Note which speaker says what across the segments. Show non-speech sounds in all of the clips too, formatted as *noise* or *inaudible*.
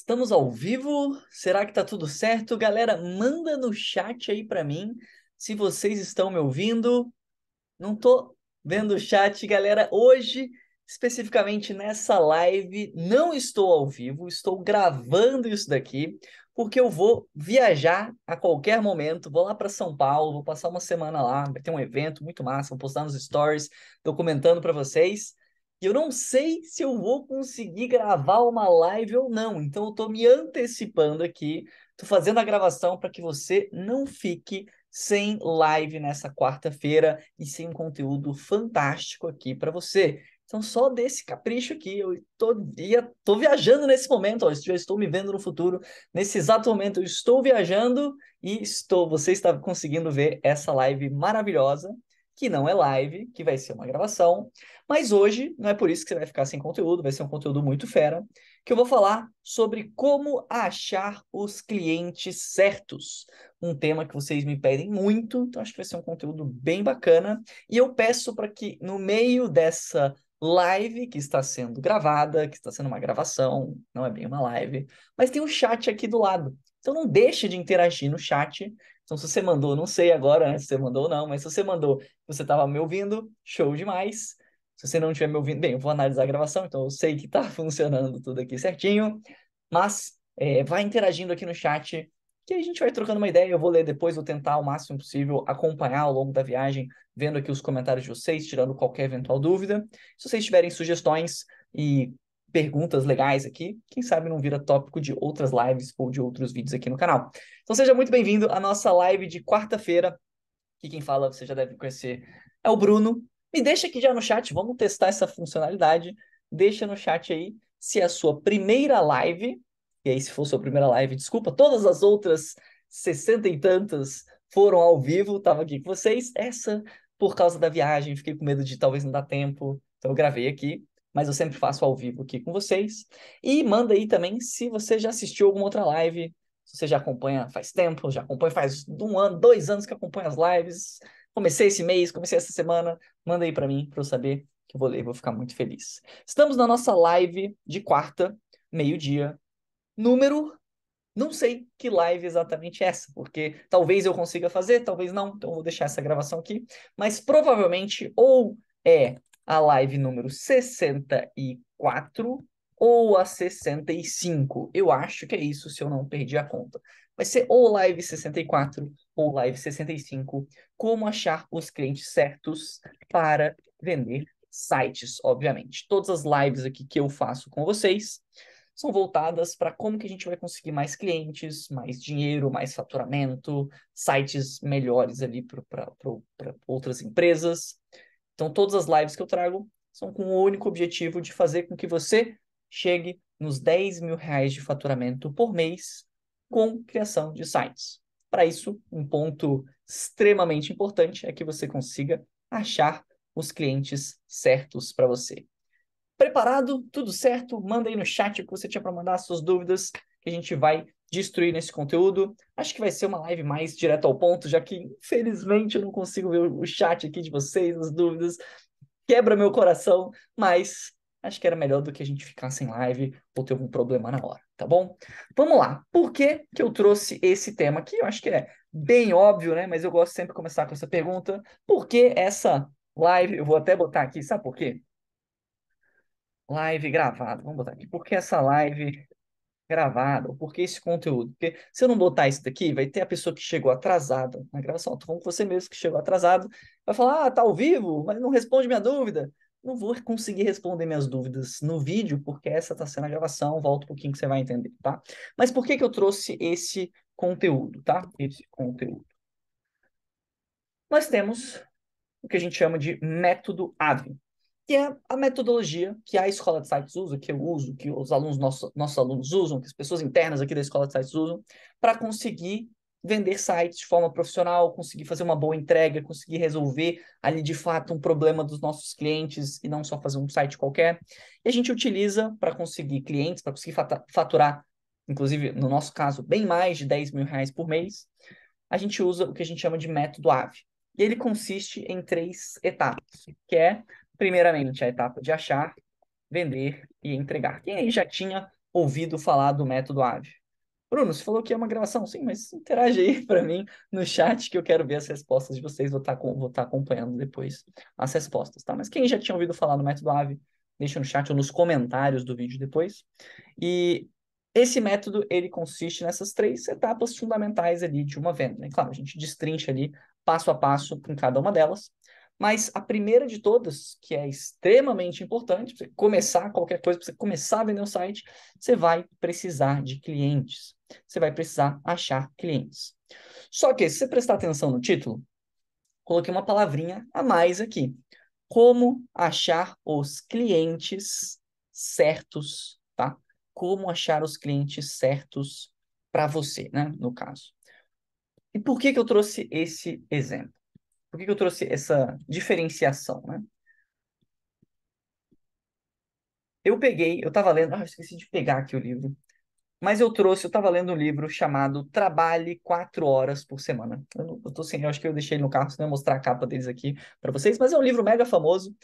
Speaker 1: Estamos ao vivo? Será que tá tudo certo? Galera, manda no chat aí para mim se vocês estão me ouvindo. Não tô vendo o chat, galera. Hoje, especificamente nessa live, não estou ao vivo, estou gravando isso daqui, porque eu vou viajar a qualquer momento. Vou lá para São Paulo, vou passar uma semana lá, vai ter um evento muito massa, vou postar nos stories, documentando para vocês. E eu não sei se eu vou conseguir gravar uma live ou não. Então eu estou me antecipando aqui, estou fazendo a gravação para que você não fique sem live nessa quarta-feira e sem um conteúdo fantástico aqui para você. Então, só desse capricho aqui, eu tô, ia, tô viajando nesse momento, ó, já estou me vendo no futuro. Nesse exato momento, eu estou viajando e estou, você está conseguindo ver essa live maravilhosa que não é live, que vai ser uma gravação. Mas hoje não é por isso que você vai ficar sem conteúdo, vai ser um conteúdo muito fera, que eu vou falar sobre como achar os clientes certos. Um tema que vocês me pedem muito, então acho que vai ser um conteúdo bem bacana. E eu peço para que no meio dessa live que está sendo gravada, que está sendo uma gravação, não é bem uma live, mas tem um chat aqui do lado. Então não deixe de interagir no chat. Então, se você mandou, não sei agora né, se você mandou ou não, mas se você mandou, você estava me ouvindo, show demais. Se você não estiver me ouvindo, bem, eu vou analisar a gravação, então eu sei que está *laughs* funcionando tudo aqui certinho. Mas é, vai interagindo aqui no chat, que a gente vai trocando uma ideia. Eu vou ler depois, vou tentar o máximo possível acompanhar ao longo da viagem, vendo aqui os comentários de vocês, tirando qualquer eventual dúvida. Se vocês tiverem sugestões e perguntas legais aqui. Quem sabe não vira tópico de outras lives ou de outros vídeos aqui no canal. Então seja muito bem-vindo à nossa live de quarta-feira. Que quem fala, você já deve conhecer, é o Bruno. Me deixa aqui já no chat, vamos testar essa funcionalidade. Deixa no chat aí se é a sua primeira live. E aí, se for sua primeira live, desculpa, todas as outras sessenta e tantas foram ao vivo, estava aqui com vocês. Essa, por causa da viagem, fiquei com medo de talvez não dar tempo, então eu gravei aqui mas eu sempre faço ao vivo aqui com vocês. E manda aí também se você já assistiu alguma outra live, se você já acompanha faz tempo, já acompanha faz um ano, dois anos que acompanha as lives. Comecei esse mês, comecei essa semana. Manda aí para mim, para eu saber que eu vou ler, vou ficar muito feliz. Estamos na nossa live de quarta, meio-dia, número. Não sei que live exatamente é essa, porque talvez eu consiga fazer, talvez não, então vou deixar essa gravação aqui. Mas provavelmente ou é a live número 64 ou a 65. Eu acho que é isso, se eu não perdi a conta. Vai ser ou live 64 ou live 65. Como achar os clientes certos para vender sites, obviamente. Todas as lives aqui que eu faço com vocês são voltadas para como que a gente vai conseguir mais clientes, mais dinheiro, mais faturamento, sites melhores ali para outras empresas. Então, todas as lives que eu trago são com o único objetivo de fazer com que você chegue nos 10 mil reais de faturamento por mês com criação de sites. Para isso, um ponto extremamente importante é que você consiga achar os clientes certos para você. Preparado? Tudo certo? Manda aí no chat o que você tinha para mandar, suas dúvidas, que a gente vai destruir nesse conteúdo. Acho que vai ser uma live mais direto ao ponto, já que, infelizmente, eu não consigo ver o chat aqui de vocês, as dúvidas. Quebra meu coração, mas acho que era melhor do que a gente ficar sem live ou ter algum problema na hora, tá bom? Vamos lá. Por que, que eu trouxe esse tema aqui? Eu acho que é bem óbvio, né? Mas eu gosto sempre de começar com essa pergunta. Por que essa live? Eu vou até botar aqui, sabe por quê? Live gravada. Vamos botar aqui. Por que essa live gravada, ou por que esse conteúdo? Porque se eu não botar isso daqui, vai ter a pessoa que chegou atrasada na gravação. Falando com você mesmo que chegou atrasado, vai falar, ah, tá ao vivo, mas não responde minha dúvida. Não vou conseguir responder minhas dúvidas no vídeo, porque essa está sendo a gravação, volta um pouquinho que você vai entender, tá? Mas por que que eu trouxe esse conteúdo, tá? Esse conteúdo. Nós temos o que a gente chama de método AVE que é a metodologia que a escola de sites usa, que eu uso, que os alunos, nossos, nossos alunos usam, que as pessoas internas aqui da escola de sites usam, para conseguir vender sites de forma profissional, conseguir fazer uma boa entrega, conseguir resolver ali de fato um problema dos nossos clientes e não só fazer um site qualquer. E a gente utiliza para conseguir clientes, para conseguir faturar, inclusive no nosso caso, bem mais de 10 mil reais por mês. A gente usa o que a gente chama de método AVE. E ele consiste em três etapas, que é Primeiramente, a etapa de achar, vender e entregar. Quem aí já tinha ouvido falar do método AVE? Bruno, você falou que é uma gravação, sim, mas interage aí *laughs* para mim no chat que eu quero ver as respostas de vocês, vou estar tá, vou tá acompanhando depois as respostas, tá? Mas quem já tinha ouvido falar no método AVE, deixa no chat ou nos comentários do vídeo depois. E esse método, ele consiste nessas três etapas fundamentais ali de uma venda, né? Claro, a gente destrincha ali passo a passo em cada uma delas, mas a primeira de todas, que é extremamente importante, para você começar qualquer coisa, para você começar a vender um site, você vai precisar de clientes. Você vai precisar achar clientes. Só que, se você prestar atenção no título, coloquei uma palavrinha a mais aqui. Como achar os clientes certos, tá? Como achar os clientes certos para você, né? No caso. E por que, que eu trouxe esse exemplo? Por que, que eu trouxe essa diferenciação, né? Eu peguei, eu estava lendo, ah, esqueci de pegar aqui o livro, mas eu trouxe, eu estava lendo um livro chamado Trabalhe Quatro Horas por Semana. Eu, tô sem, eu acho que eu deixei no carro, senão eu mostrar a capa deles aqui para vocês, mas é um livro mega famoso.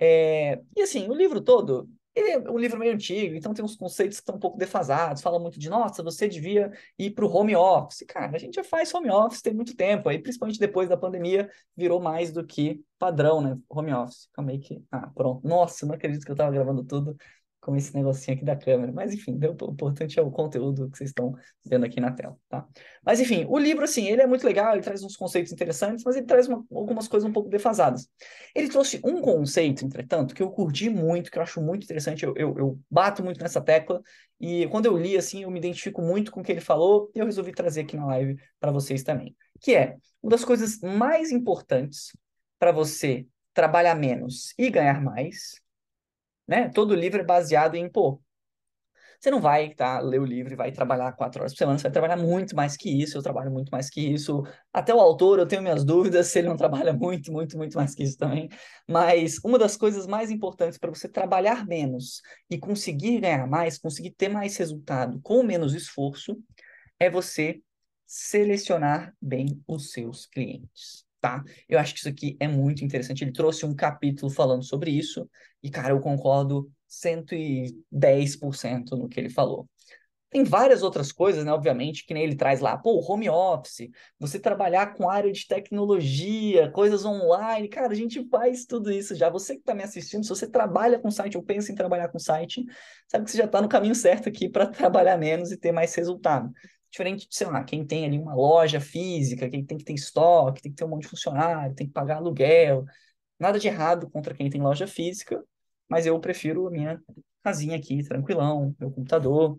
Speaker 1: É, e assim, o livro todo, ele é um livro meio antigo, então tem uns conceitos que estão um pouco defasados. Fala muito de, nossa, você devia ir para o home office. Cara, a gente já faz home office tem muito tempo, aí principalmente depois da pandemia, virou mais do que padrão, né? Home office. Calma aí que. Ah, pronto. Nossa, não acredito que eu estava gravando tudo com esse negocinho aqui da câmera. Mas, enfim, o importante é o conteúdo que vocês estão vendo aqui na tela, tá? Mas, enfim, o livro, assim, ele é muito legal, ele traz uns conceitos interessantes, mas ele traz uma, algumas coisas um pouco defasadas. Ele trouxe um conceito, entretanto, que eu curti muito, que eu acho muito interessante, eu, eu, eu bato muito nessa tecla, e quando eu li, assim, eu me identifico muito com o que ele falou, e eu resolvi trazer aqui na live para vocês também. Que é, uma das coisas mais importantes para você trabalhar menos e ganhar mais né? Todo livro é baseado em, pô, você não vai tá, ler o livro e vai trabalhar quatro horas por semana, você vai trabalhar muito mais que isso, eu trabalho muito mais que isso. Até o autor, eu tenho minhas dúvidas *laughs* se ele não trabalha muito, muito, muito mais que isso também. Mas uma das coisas mais importantes para você trabalhar menos e conseguir ganhar mais, conseguir ter mais resultado com menos esforço, é você selecionar bem os seus clientes tá? Eu acho que isso aqui é muito interessante. Ele trouxe um capítulo falando sobre isso, e, cara, eu concordo 110% no que ele falou. Tem várias outras coisas, né? Obviamente, que nem ele traz lá, pô, home office, você trabalhar com área de tecnologia, coisas online, cara, a gente faz tudo isso já. Você que está me assistindo, se você trabalha com site ou pensa em trabalhar com site, sabe que você já está no caminho certo aqui para *laughs* trabalhar menos e ter mais resultado. Diferente de, sei lá, quem tem ali uma loja física, quem tem que ter estoque, tem que ter um monte de funcionário, tem que pagar aluguel. Nada de errado contra quem tem loja física, mas eu prefiro a minha casinha aqui, tranquilão, meu computador,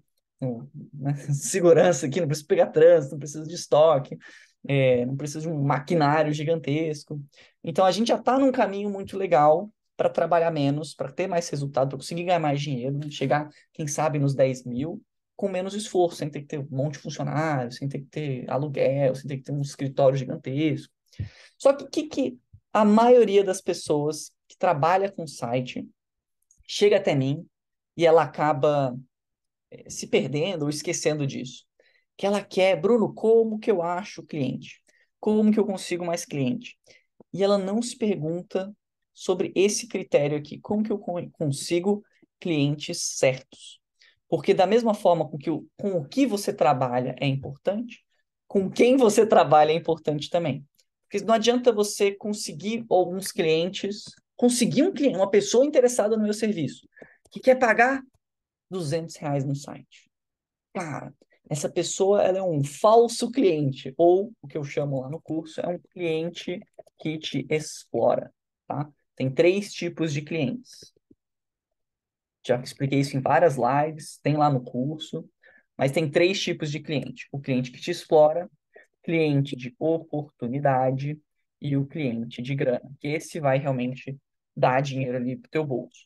Speaker 1: né? *laughs* segurança aqui, não preciso pegar trânsito, não preciso de estoque, é, não preciso de um maquinário gigantesco. Então a gente já está num caminho muito legal para trabalhar menos, para ter mais resultado, para conseguir ganhar mais dinheiro, chegar, quem sabe, nos 10 mil com menos esforço, sem ter que ter um monte de funcionários, sem ter que ter aluguel, sem ter que ter um escritório gigantesco. Só que o que, que a maioria das pessoas que trabalha com site chega até mim e ela acaba eh, se perdendo ou esquecendo disso. Que ela quer, Bruno, como que eu acho cliente? Como que eu consigo mais cliente? E ela não se pergunta sobre esse critério aqui, como que eu consigo clientes certos? Porque da mesma forma com que o, com o que você trabalha é importante, com quem você trabalha é importante também. Porque não adianta você conseguir alguns clientes, conseguir um cliente, uma pessoa interessada no meu serviço, que quer pagar 200 reais no site. Cara, essa pessoa ela é um falso cliente, ou o que eu chamo lá no curso é um cliente que te explora, tá? Tem três tipos de clientes já expliquei isso em várias lives, tem lá no curso, mas tem três tipos de cliente: o cliente que te explora, cliente de oportunidade e o cliente de grana, que esse vai realmente dar dinheiro ali pro teu bolso,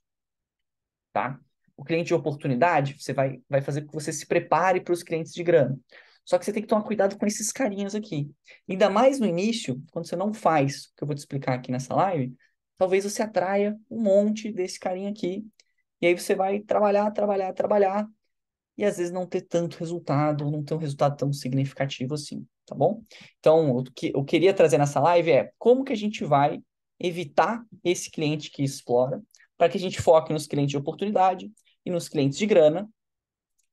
Speaker 1: tá? O cliente de oportunidade, você vai, vai fazer com que você se prepare para os clientes de grana. Só que você tem que tomar cuidado com esses carinhos aqui. Ainda mais no início, quando você não faz o que eu vou te explicar aqui nessa live, talvez você atraia um monte desse carinha aqui e aí você vai trabalhar, trabalhar, trabalhar, e às vezes não ter tanto resultado, não ter um resultado tão significativo assim, tá bom? Então, o que eu queria trazer nessa live é como que a gente vai evitar esse cliente que explora, para que a gente foque nos clientes de oportunidade e nos clientes de grana,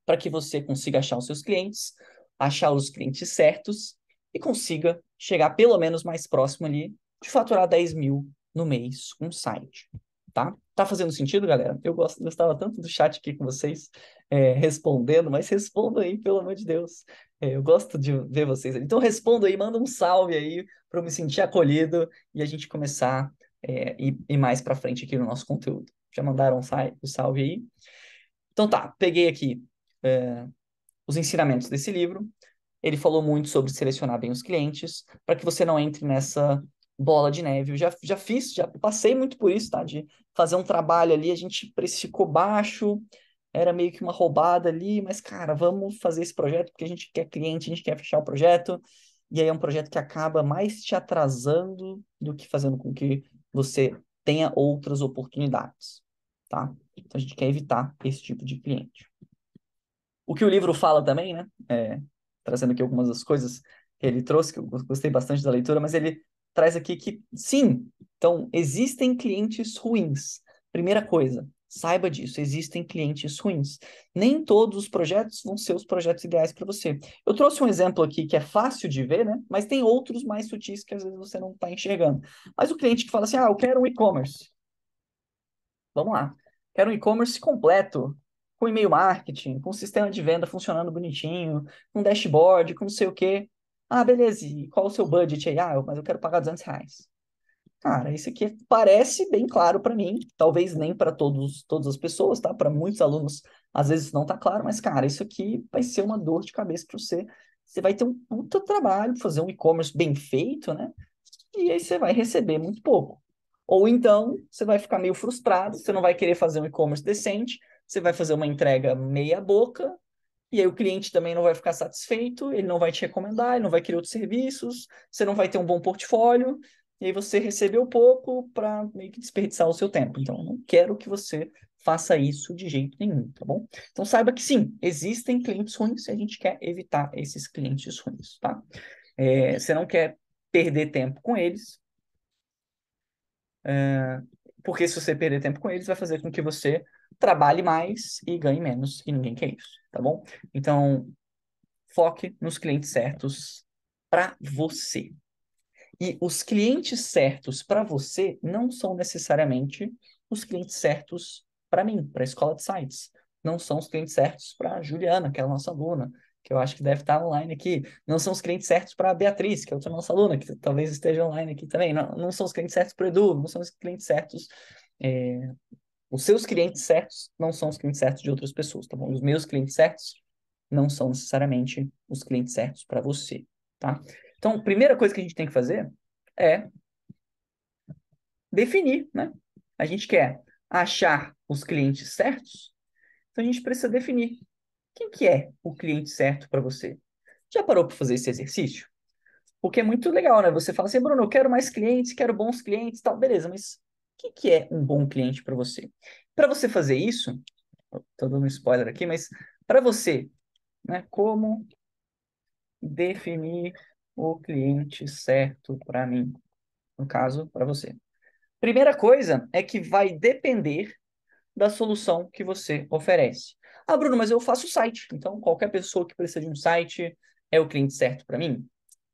Speaker 1: para que você consiga achar os seus clientes, achar os clientes certos e consiga chegar pelo menos mais próximo ali de faturar 10 mil no mês com um site, tá? Tá fazendo sentido, galera? Eu gosto, gostava tanto do chat aqui com vocês, é, respondendo, mas *laughs* respondam aí, pelo amor de Deus. É, eu gosto de ver vocês. Então responda aí, manda um salve aí para eu me sentir acolhido e a gente começar é, ir, ir mais para frente aqui no nosso conteúdo. Já mandaram o salve aí? Então tá, peguei aqui é, os ensinamentos desse livro. Ele falou muito sobre selecionar bem os clientes, para que você não entre nessa bola de neve. Eu já, já fiz, já passei muito por isso, tá? De fazer um trabalho ali, a gente precificou baixo, era meio que uma roubada ali, mas, cara, vamos fazer esse projeto porque a gente quer cliente, a gente quer fechar o projeto. E aí é um projeto que acaba mais te atrasando do que fazendo com que você tenha outras oportunidades, tá? Então a gente quer evitar esse tipo de cliente. O que o livro fala também, né? É, trazendo aqui algumas das coisas que ele trouxe, que eu gostei bastante da leitura, mas ele traz aqui que, sim, então, existem clientes ruins. Primeira coisa, saiba disso, existem clientes ruins. Nem todos os projetos vão ser os projetos ideais para você. Eu trouxe um exemplo aqui que é fácil de ver, né? Mas tem outros mais sutis que às vezes você não está enxergando. Mas o cliente que fala assim, ah, eu quero um e-commerce. Vamos lá. Quero um e-commerce completo, com e-mail marketing, com sistema de venda funcionando bonitinho, com dashboard, com não sei o quê. Ah, beleza, e qual o seu budget aí? Ah, mas eu quero pagar 200 reais. Cara, isso aqui parece bem claro para mim, talvez nem para todos todas as pessoas, tá? Para muitos alunos, às vezes não tá claro, mas cara, isso aqui vai ser uma dor de cabeça para você. Você vai ter um puta trabalho fazer um e-commerce bem feito, né? E aí você vai receber muito pouco. Ou então, você vai ficar meio frustrado, você não vai querer fazer um e-commerce decente, você vai fazer uma entrega meia boca e aí o cliente também não vai ficar satisfeito, ele não vai te recomendar, ele não vai querer outros serviços, você não vai ter um bom portfólio, e aí você recebeu pouco para meio que desperdiçar o seu tempo. Então, não quero que você faça isso de jeito nenhum, tá bom? Então saiba que sim, existem clientes ruins e a gente quer evitar esses clientes ruins, tá? É, você não quer perder tempo com eles, é, porque se você perder tempo com eles, vai fazer com que você trabalhe mais e ganhe menos, e ninguém quer isso, tá bom? Então, foque nos clientes certos para você. E os clientes certos para você não são necessariamente os clientes certos para mim, para a escola de sites. Não são os clientes certos para a Juliana, que é a nossa aluna, que eu acho que deve estar online aqui. Não são os clientes certos para a Beatriz, que é outra nossa aluna, que talvez esteja online aqui também. Não, não são os clientes certos para o Edu, não são os clientes certos é, os seus clientes certos não são os clientes certos de outras pessoas, tá bom? Os meus clientes certos não são necessariamente os clientes certos para você, tá? Então, a primeira coisa que a gente tem que fazer é definir, né? A gente quer achar os clientes certos, então a gente precisa definir quem que é o cliente certo para você. Já parou para fazer esse exercício? Porque é muito legal, né? Você fala assim, Bruno, eu quero mais clientes, quero bons clientes, tal, beleza, mas o que, que é um bom cliente para você? Para você fazer isso, estou dando um spoiler aqui, mas para você, né, como definir o cliente certo para mim? No caso, para você. Primeira coisa é que vai depender da solução que você oferece. Ah, Bruno, mas eu faço site, então qualquer pessoa que precisa de um site é o cliente certo para mim?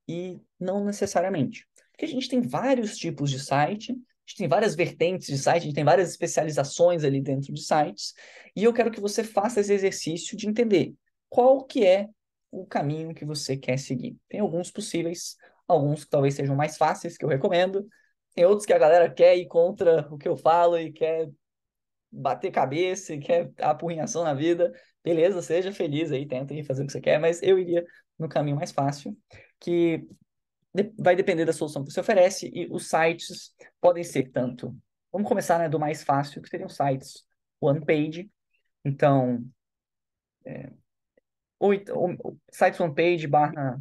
Speaker 1: E não necessariamente. Porque a gente tem vários tipos de site gente tem várias vertentes de site, a gente tem várias especializações ali dentro de sites, e eu quero que você faça esse exercício de entender qual que é o caminho que você quer seguir. Tem alguns possíveis, alguns que talvez sejam mais fáceis, que eu recomendo, tem outros que a galera quer ir contra o que eu falo e quer bater cabeça e quer apurrinhação na vida. Beleza, seja feliz aí, tenta ir fazer o que você quer, mas eu iria no caminho mais fácil, que vai depender da solução que você oferece e os sites podem ser tanto. Vamos começar né, do mais fácil, que seriam sites one page. Então, é, sites one page barra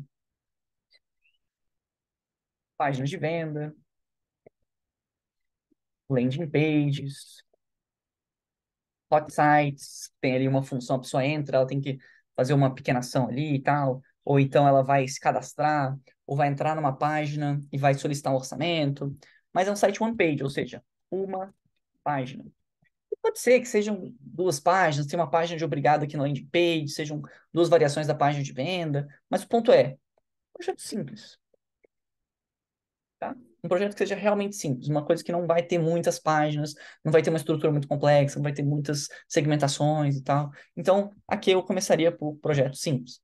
Speaker 1: páginas de venda, landing pages, hot sites, tem ali uma função, a pessoa entra, ela tem que fazer uma pequena ação ali e tal, ou então ela vai se cadastrar, ou vai entrar numa página e vai solicitar um orçamento, mas é um site one page, ou seja, uma página. Pode ser que sejam duas páginas, tem uma página de obrigado aqui na landing page, sejam duas variações da página de venda, mas o ponto é, projeto simples. Tá? Um projeto que seja realmente simples, uma coisa que não vai ter muitas páginas, não vai ter uma estrutura muito complexa, não vai ter muitas segmentações e tal. Então, aqui eu começaria por projeto simples.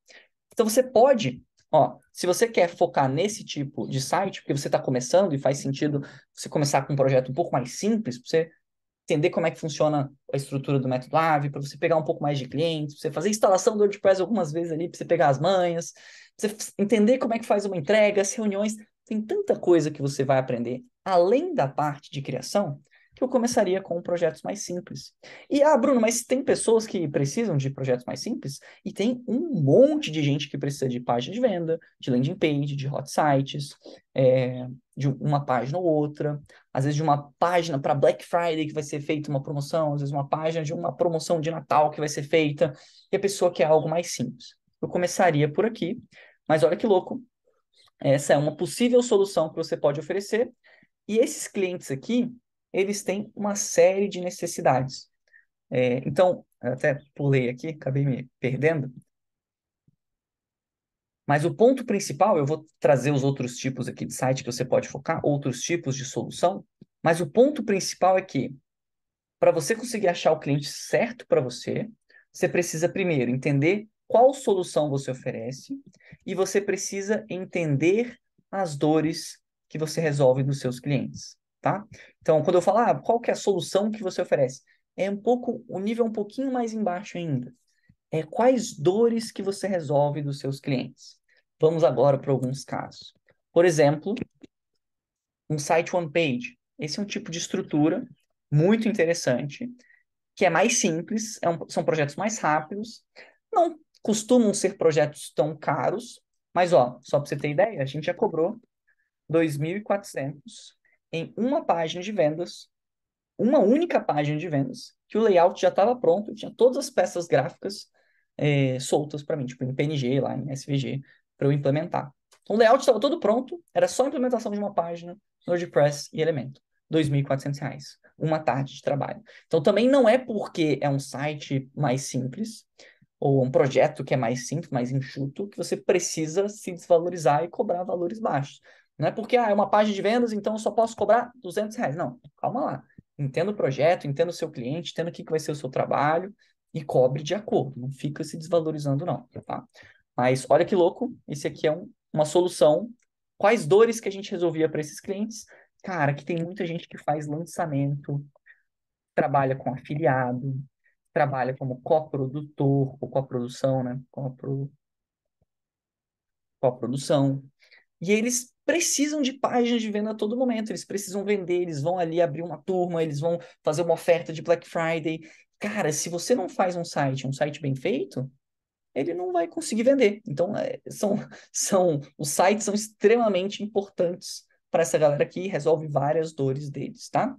Speaker 1: Então, você pode, ó, se você quer focar nesse tipo de site, porque você está começando e faz sentido você começar com um projeto um pouco mais simples, para você entender como é que funciona a estrutura do método AVE, para você pegar um pouco mais de clientes, para você fazer instalação do WordPress algumas vezes ali, para você pegar as manhas, pra você entender como é que faz uma entrega, as reuniões. Tem tanta coisa que você vai aprender além da parte de criação que eu começaria com projetos mais simples. E, ah, Bruno, mas tem pessoas que precisam de projetos mais simples? E tem um monte de gente que precisa de página de venda, de landing page, de hot sites, é, de uma página ou outra, às vezes de uma página para Black Friday que vai ser feita uma promoção, às vezes uma página de uma promoção de Natal que vai ser feita, e a pessoa quer algo mais simples. Eu começaria por aqui, mas olha que louco, essa é uma possível solução que você pode oferecer, e esses clientes aqui, eles têm uma série de necessidades. É, então, até pulei aqui, acabei me perdendo. Mas o ponto principal, eu vou trazer os outros tipos aqui de site que você pode focar, outros tipos de solução, mas o ponto principal é que, para você conseguir achar o cliente certo para você, você precisa primeiro entender qual solução você oferece e você precisa entender as dores que você resolve dos seus clientes tá? Então, quando eu falo, ah, qual que é a solução que você oferece? É um pouco, o nível é um pouquinho mais embaixo ainda. É quais dores que você resolve dos seus clientes. Vamos agora para alguns casos. Por exemplo, um site one page. Esse é um tipo de estrutura muito interessante, que é mais simples, é um, são projetos mais rápidos, não costumam ser projetos tão caros, mas ó, só para você ter ideia, a gente já cobrou 2.400 em uma página de vendas, uma única página de vendas, que o layout já estava pronto, tinha todas as peças gráficas é, soltas para mim, tipo em PNG, lá em SVG, para eu implementar. Então, o layout estava todo pronto, era só a implementação de uma página, WordPress e Elemento. R$ 2.400, uma tarde de trabalho. Então, também não é porque é um site mais simples, ou um projeto que é mais simples, mais enxuto, que você precisa se desvalorizar e cobrar valores baixos. Não é porque ah, é uma página de vendas, então eu só posso cobrar 200 reais. Não, calma lá. Entenda o projeto, entenda o seu cliente, entenda o que, que vai ser o seu trabalho e cobre de acordo. Não fica se desvalorizando, não. Tá? Mas olha que louco, esse aqui é um, uma solução. Quais dores que a gente resolvia para esses clientes? Cara, que tem muita gente que faz lançamento, trabalha com afiliado, trabalha como coprodutor, ou coprodução, né? Copro... Coprodução. E eles precisam de páginas de venda a todo momento, eles precisam vender, eles vão ali abrir uma turma, eles vão fazer uma oferta de Black Friday. Cara, se você não faz um site, um site bem feito, ele não vai conseguir vender. Então, é, são, *laughs* são, os sites são extremamente importantes para essa galera que resolve várias dores deles, tá?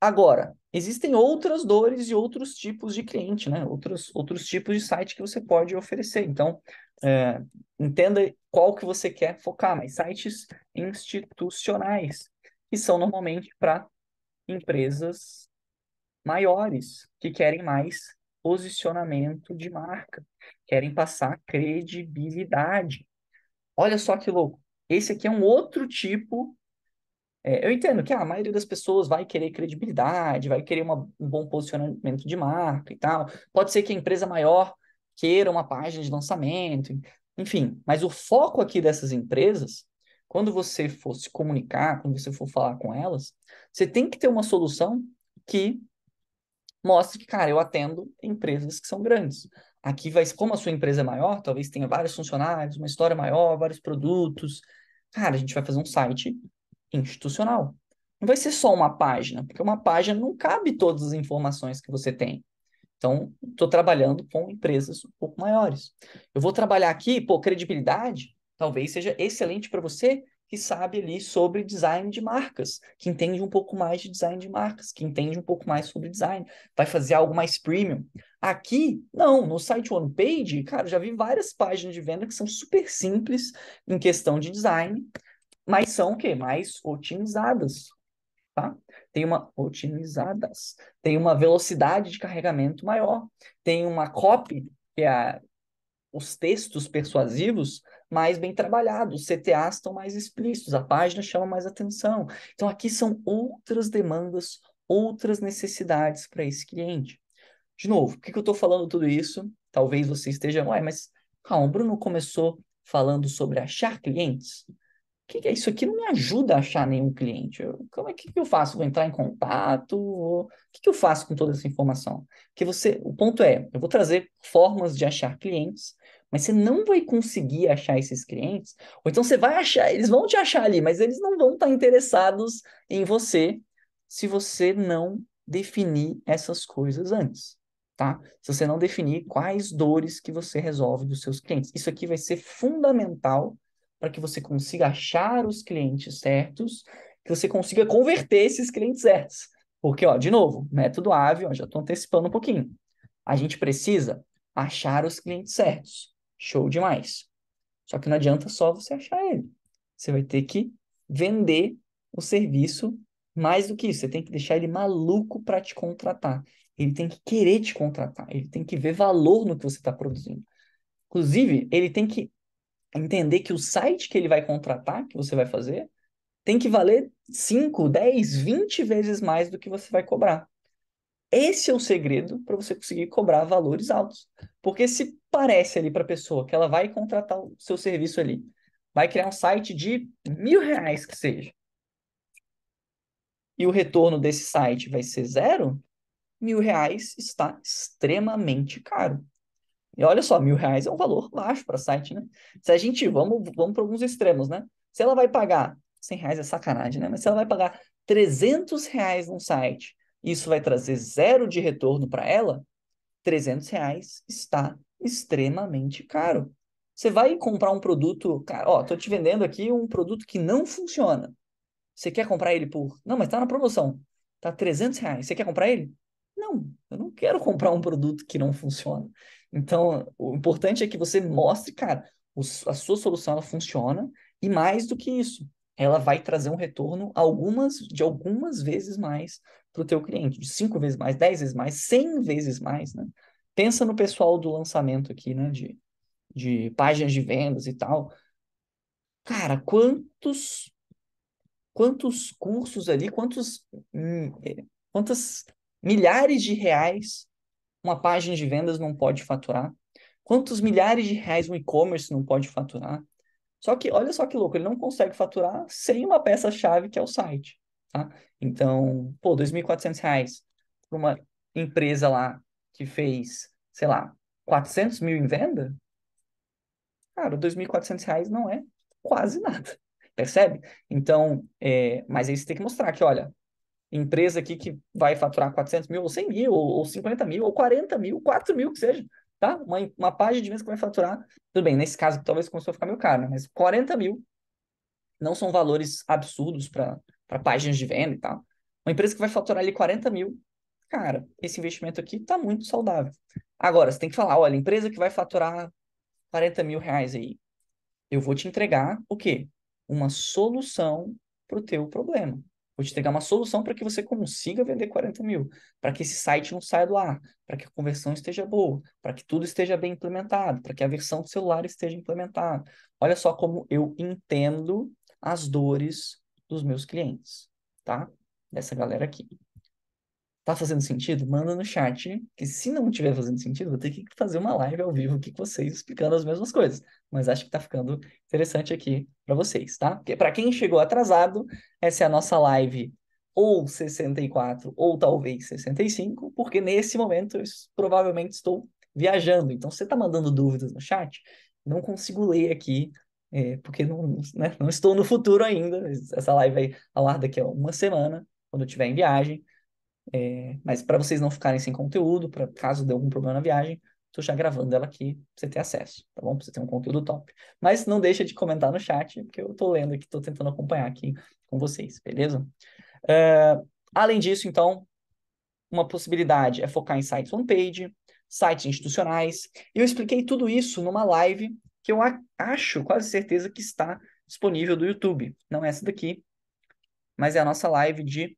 Speaker 1: Agora, existem outras dores e outros tipos de cliente, né? Outros, outros tipos de site que você pode oferecer. Então, é, entenda qual que você quer focar, mas sites institucionais, que são normalmente para empresas maiores, que querem mais posicionamento de marca, querem passar credibilidade. Olha só que louco. Esse aqui é um outro tipo é, eu entendo que ah, a maioria das pessoas vai querer credibilidade, vai querer uma, um bom posicionamento de marca e tal. Pode ser que a empresa maior queira uma página de lançamento, enfim. Mas o foco aqui dessas empresas, quando você for se comunicar, quando você for falar com elas, você tem que ter uma solução que mostre que, cara, eu atendo empresas que são grandes. Aqui vai, como a sua empresa é maior, talvez tenha vários funcionários, uma história maior, vários produtos. Cara, a gente vai fazer um site institucional. Não vai ser só uma página, porque uma página não cabe todas as informações que você tem. Então, estou trabalhando com empresas um pouco maiores. Eu vou trabalhar aqui, pô, credibilidade, talvez seja excelente para você que sabe ali sobre design de marcas, que entende um pouco mais de design de marcas, que entende um pouco mais sobre design, vai fazer algo mais premium. Aqui, não, no site One Page, cara, já vi várias páginas de venda que são super simples em questão de design, mas são o quê? Mais otimizadas, tá? Tem uma otimizadas, tem uma velocidade de carregamento maior, tem uma copy, que é a, os textos persuasivos mais bem trabalhados, os CTAs estão mais explícitos, a página chama mais atenção. Então aqui são outras demandas, outras necessidades para esse cliente. De novo, por que, que eu estou falando tudo isso? Talvez você esteja, ué, mas calma, o Bruno começou falando sobre achar clientes que, que é isso aqui? Não me ajuda a achar nenhum cliente. Eu, como é que, que eu faço? Vou entrar em contato? O que, que eu faço com toda essa informação? Porque você, o ponto é, eu vou trazer formas de achar clientes, mas você não vai conseguir achar esses clientes. Ou então você vai achar, eles vão te achar ali, mas eles não vão estar interessados em você se você não definir essas coisas antes. Tá? Se você não definir quais dores que você resolve dos seus clientes. Isso aqui vai ser fundamental para que você consiga achar os clientes certos, que você consiga converter esses clientes certos. Porque, ó, de novo, método AVE, ó, já estou antecipando um pouquinho. A gente precisa achar os clientes certos. Show demais. Só que não adianta só você achar ele. Você vai ter que vender o serviço mais do que isso. Você tem que deixar ele maluco para te contratar. Ele tem que querer te contratar. Ele tem que ver valor no que você está produzindo. Inclusive, ele tem que entender que o site que ele vai contratar, que você vai fazer, tem que valer 5, 10, 20 vezes mais do que você vai cobrar. Esse é o segredo para você conseguir cobrar valores altos. Porque se parece ali para a pessoa que ela vai contratar o seu serviço ali, vai criar um site de mil reais que seja, e o retorno desse site vai ser zero, mil reais está extremamente caro. E olha só, mil reais é um valor baixo para site, né? Se a gente, vamos, vamos para alguns extremos, né? Se ela vai pagar, 100 reais é sacanagem, né? Mas se ela vai pagar 300 reais num site, isso vai trazer zero de retorno para ela, 300 reais está extremamente caro. Você vai comprar um produto, cara, ó, tô te vendendo aqui um produto que não funciona. Você quer comprar ele por... Não, mas tá na promoção. Tá 300 reais. Você quer comprar ele? Não, eu não quero comprar um produto que não funciona. Então, o importante é que você mostre, cara, a sua solução ela funciona e mais do que isso, ela vai trazer um retorno algumas de algumas vezes mais para o teu cliente, de cinco vezes mais, dez vezes mais, cem vezes mais, né? Pensa no pessoal do lançamento aqui, né? De, de páginas de vendas e tal. Cara, quantos quantos cursos ali, quantos hum, eh, quantas milhares de reais uma página de vendas não pode faturar? Quantos milhares de reais um e-commerce não pode faturar? Só que, olha só que louco, ele não consegue faturar sem uma peça-chave que é o site, tá? Então, pô, R$ 2.400 para uma empresa lá que fez, sei lá, 400 mil em venda, cara, R$ 2.400 não é quase nada, *laughs* percebe? Então, é, mas aí você tem que mostrar que, olha, empresa aqui que vai faturar 400 mil, ou 100 mil, ou, ou 50 mil, ou 40 mil, 4 mil que seja, tá? Uma, uma página de vendas que vai faturar, tudo bem, nesse caso talvez começou a ficar meio caro, né? mas 40 mil não são valores absurdos para páginas de venda e tal. Uma empresa que vai faturar ali 40 mil, cara, esse investimento aqui está muito saudável. Agora, você tem que falar, olha, empresa que vai faturar 40 mil reais aí, eu vou te entregar o quê? Uma solução para o teu problema. Vou te entregar uma solução para que você consiga vender 40 mil, para que esse site não saia do ar, para que a conversão esteja boa, para que tudo esteja bem implementado, para que a versão do celular esteja implementada. Olha só como eu entendo as dores dos meus clientes, tá? Dessa galera aqui. Tá fazendo sentido? Manda no chat, que se não estiver fazendo sentido, vou ter que fazer uma live ao vivo aqui com vocês explicando as mesmas coisas. Mas acho que tá ficando interessante aqui para vocês, tá? Porque para quem chegou atrasado, essa é a nossa live ou 64 ou talvez 65, porque nesse momento eu provavelmente estou viajando. Então, se você está mandando dúvidas no chat, não consigo ler aqui, é, porque não, né, não estou no futuro ainda. Essa live vai ao ar daqui a uma semana, quando eu estiver em viagem. É, mas para vocês não ficarem sem conteúdo, para caso dê algum problema na viagem, estou já gravando ela aqui para você ter acesso, tá bom? Para você ter um conteúdo top. Mas não deixa de comentar no chat, porque eu estou lendo aqui, estou tentando acompanhar aqui com vocês, beleza? É, além disso, então, uma possibilidade é focar em sites on-page, sites institucionais. Eu expliquei tudo isso numa live que eu acho, quase certeza, que está disponível do YouTube. Não é essa daqui, mas é a nossa live de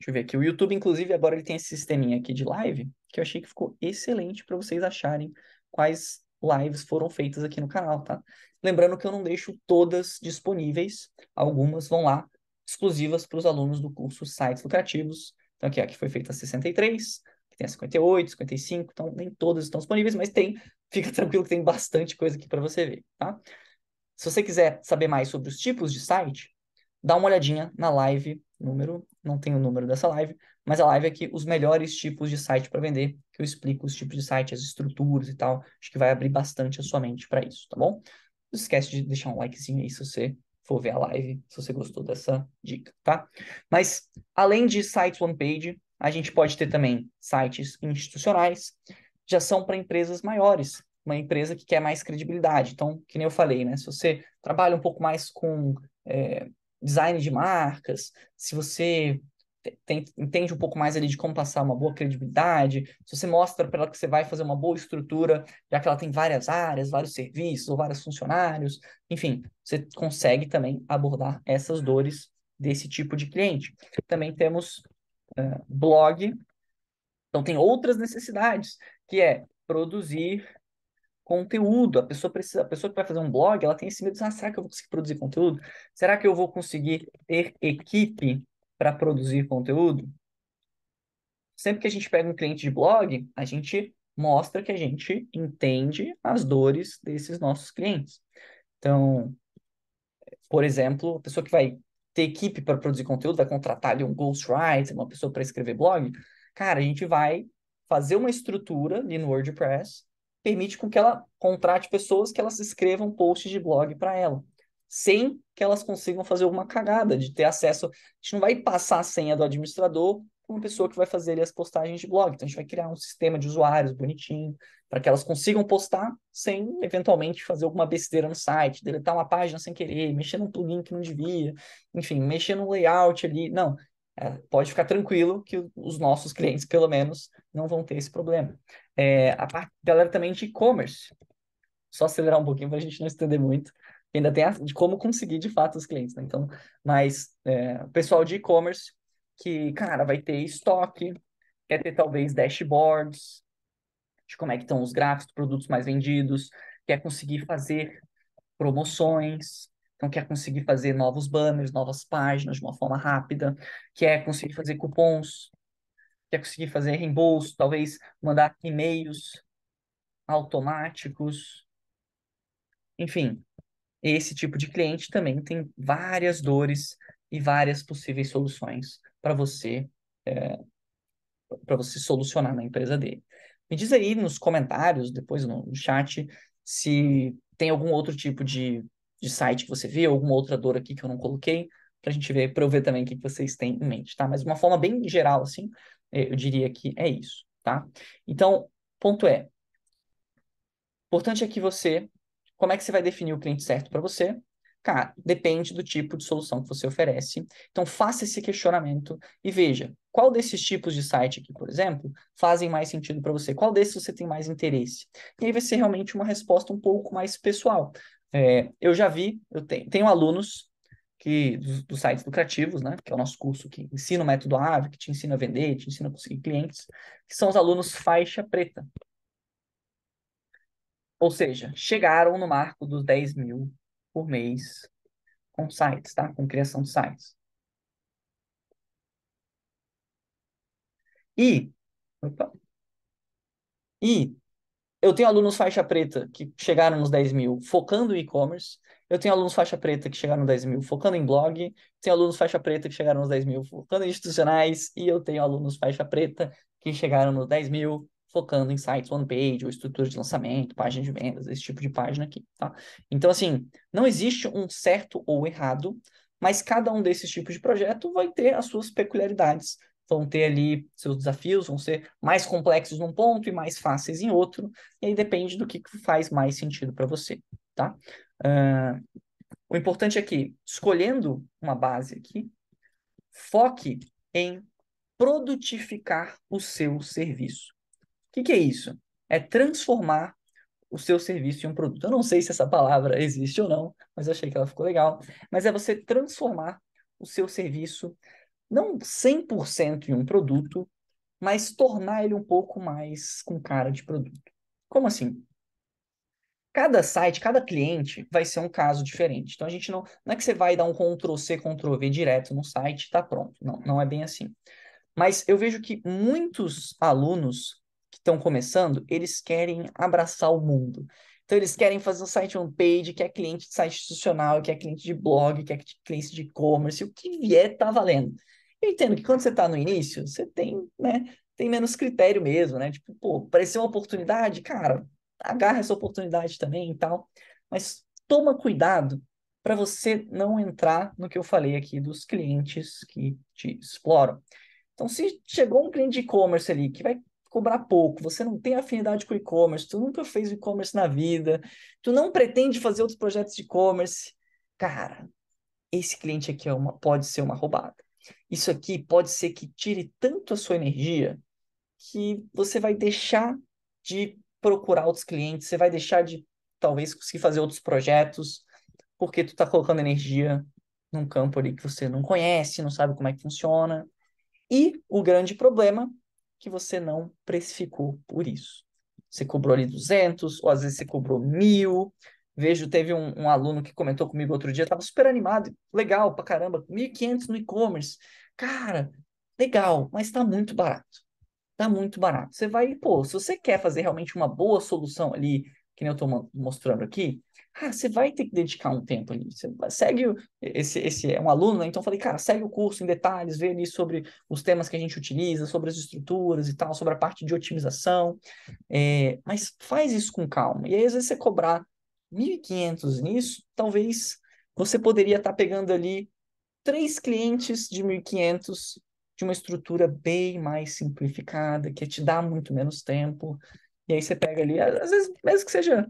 Speaker 1: Deixa eu ver aqui. O YouTube, inclusive, agora ele tem esse sisteminha aqui de live, que eu achei que ficou excelente para vocês acharem quais lives foram feitas aqui no canal, tá? Lembrando que eu não deixo todas disponíveis, algumas vão lá, exclusivas para os alunos do curso Sites Lucrativos. Então, aqui, aqui foi feita a 63, tem a 58, 55, então nem todas estão disponíveis, mas tem, *laughs* fica tranquilo que tem bastante coisa aqui para você ver, tá? Se você quiser saber mais sobre os tipos de site, dá uma olhadinha na live número, não tem o número dessa live, mas a live é aqui, os melhores tipos de site para vender, que eu explico os tipos de site, as estruturas e tal. Acho que vai abrir bastante a sua mente para isso, tá bom? Não esquece de deixar um likezinho aí se você for ver a live, se você gostou dessa dica, tá? Mas, além de sites one page, a gente pode ter também sites institucionais, já são para empresas maiores, uma empresa que quer mais credibilidade. Então, que nem eu falei, né? Se você trabalha um pouco mais com é, design de marcas, se você tem, entende um pouco mais ali de como passar uma boa credibilidade, se você mostra para ela que você vai fazer uma boa estrutura, já que ela tem várias áreas, vários serviços ou vários funcionários, enfim, você consegue também abordar essas dores desse tipo de cliente. Também temos uh, blog, então tem outras necessidades, que é produzir conteúdo. A pessoa precisa, a pessoa que vai fazer um blog, ela tem esse medo de, ah, será que eu vou conseguir produzir conteúdo? Será que eu vou conseguir ter equipe para produzir conteúdo? Sempre que a gente pega um cliente de blog, a gente mostra que a gente entende as dores desses nossos clientes. Então, por exemplo, a pessoa que vai ter equipe para produzir conteúdo, vai contratar ali um ghostwriter, uma pessoa para escrever blog, cara, a gente vai fazer uma estrutura ali no WordPress permite com que ela contrate pessoas que elas escrevam posts de blog para ela, sem que elas consigam fazer alguma cagada de ter acesso. A gente não vai passar a senha do administrador para uma pessoa que vai fazer ali, as postagens de blog. Então a gente vai criar um sistema de usuários bonitinho para que elas consigam postar sem eventualmente fazer alguma besteira no site, deletar uma página sem querer, mexer num plugin que não devia, enfim, mexer no layout ali. Não, é, pode ficar tranquilo que os nossos clientes, pelo menos, não vão ter esse problema. É, a parte, galera também de e-commerce. Só acelerar um pouquinho para a gente não estender muito. Ainda tem a, de como conseguir de fato os clientes, né? Então, mas é, pessoal de e-commerce que, cara, vai ter estoque, quer ter talvez dashboards de como é que estão os gráficos dos produtos mais vendidos, quer conseguir fazer promoções, então, quer conseguir fazer novos banners, novas páginas de uma forma rápida, quer conseguir fazer cupons, quer conseguir fazer reembolso, talvez mandar e-mails automáticos. Enfim, esse tipo de cliente também tem várias dores e várias possíveis soluções para você é, para você solucionar na empresa dele. Me diz aí nos comentários, depois no chat, se tem algum outro tipo de de site que você vê, alguma outra dor aqui que eu não coloquei, para a gente ver, para eu ver também o que vocês têm em mente, tá? Mas de uma forma bem geral, assim, eu diria que é isso, tá? Então, ponto é, importante é que você, como é que você vai definir o cliente certo para você? Cara, depende do tipo de solução que você oferece. Então, faça esse questionamento e veja qual desses tipos de site aqui, por exemplo, fazem mais sentido para você. Qual desses você tem mais interesse? E aí vai ser realmente uma resposta um pouco mais pessoal. É, eu já vi, eu tenho, tenho alunos que dos, dos, sites lucrativos, né, que é o nosso curso que ensina o método AVE, que te ensina a vender, te ensina a conseguir clientes, que são os alunos faixa preta. Ou seja, chegaram no marco dos 10 mil por mês com sites, tá? Com criação de sites. E, opa, e eu tenho alunos faixa preta que chegaram nos 10 mil focando em e-commerce. Eu tenho alunos faixa preta que chegaram nos 10 mil focando em blog. Tenho alunos faixa preta que chegaram nos 10 mil focando em institucionais. E eu tenho alunos faixa preta que chegaram nos 10 mil focando em sites one page, ou estrutura de lançamento, página de vendas, esse tipo de página aqui, tá? Então, assim, não existe um certo ou errado, mas cada um desses tipos de projeto vai ter as suas peculiaridades, vão ter ali seus desafios, vão ser mais complexos num ponto e mais fáceis em outro, e aí depende do que faz mais sentido para você, tá? Uh, o importante é que, escolhendo uma base aqui, foque em produtificar o seu serviço. O que, que é isso? É transformar o seu serviço em um produto. Eu não sei se essa palavra existe ou não, mas achei que ela ficou legal. Mas é você transformar o seu serviço não 100% em um produto, mas tornar ele um pouco mais com cara de produto. Como assim? Cada site, cada cliente vai ser um caso diferente. Então a gente não, não é que você vai dar um Ctrl C, Ctrl V direto no site, está pronto. Não, não é bem assim. Mas eu vejo que muitos alunos que estão começando, eles querem abraçar o mundo. Então, eles querem fazer um site on-page, que é cliente de site institucional, que é cliente de blog, que é cliente de e-commerce, o que vier tá valendo. Eu entendo que quando você está no início, você tem, né, tem menos critério mesmo, né? Tipo, pô, apareceu uma oportunidade, cara, agarra essa oportunidade também e tal. Mas toma cuidado para você não entrar no que eu falei aqui dos clientes que te exploram. Então, se chegou um cliente de e-commerce ali que vai cobrar pouco, você não tem afinidade com e-commerce, tu nunca fez e-commerce na vida, tu não pretende fazer outros projetos de e-commerce, cara, esse cliente aqui é uma, pode ser uma roubada. Isso aqui pode ser que tire tanto a sua energia que você vai deixar de procurar outros clientes, você vai deixar de talvez conseguir fazer outros projetos, porque tu está colocando energia num campo ali que você não conhece, não sabe como é que funciona. E o grande problema que você não precificou por isso. Você cobrou ali 200, ou às vezes você cobrou mil. Vejo, teve um, um aluno que comentou comigo outro dia, estava super animado, legal pra caramba, 1.500 no e-commerce. Cara, legal, mas está muito barato. Está muito barato. Você vai, pô, se você quer fazer realmente uma boa solução ali, que nem eu estou mostrando aqui, ah, você vai ter que dedicar um tempo ali. Você segue esse, esse é um aluno, né? então falei, cara, segue o curso em detalhes, vê ali sobre os temas que a gente utiliza, sobre as estruturas e tal, sobre a parte de otimização. É, mas faz isso com calma. E aí, às vezes, você cobrar 1.500 nisso, talvez você poderia estar tá pegando ali três clientes de 1.500 de uma estrutura bem mais simplificada, que te dá muito menos tempo. E aí você pega ali, às vezes, mesmo que seja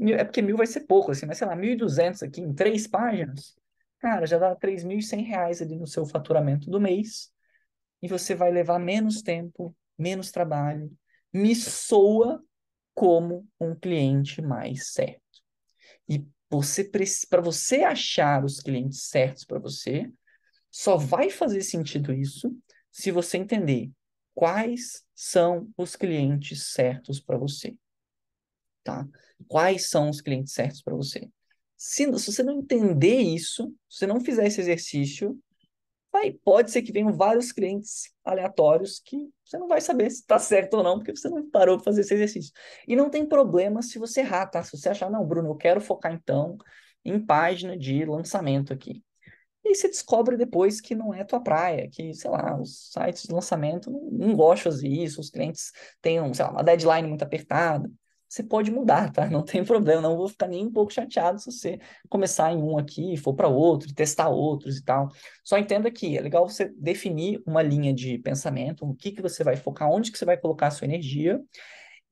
Speaker 1: é porque mil vai ser pouco, assim, mas sei lá, 1.200 aqui em três páginas, cara, já dá 3.100 reais ali no seu faturamento do mês. E você vai levar menos tempo, menos trabalho. Me soa como um cliente mais certo. E você para você achar os clientes certos para você, só vai fazer sentido isso se você entender quais são os clientes certos para você tá? Quais são os clientes certos para você? Se, se você não entender isso, se você não fizer esse exercício, vai, pode ser que venham vários clientes aleatórios que você não vai saber se está certo ou não, porque você não parou para fazer esse exercício. E não tem problema se você errar, tá? Se você achar, não, Bruno, eu quero focar então em página de lançamento aqui. E você descobre depois que não é tua praia, que, sei lá, os sites de lançamento não, gostam de fazer isso, os clientes têm, sei lá, uma deadline muito apertada você pode mudar, tá? Não tem *laughs* problema, não vou ficar nem um pouco chateado se você começar em um aqui, for para outro, testar outros e tal. Só entenda que é legal você definir uma linha de pensamento, o que que você vai focar, onde que você vai colocar a sua energia,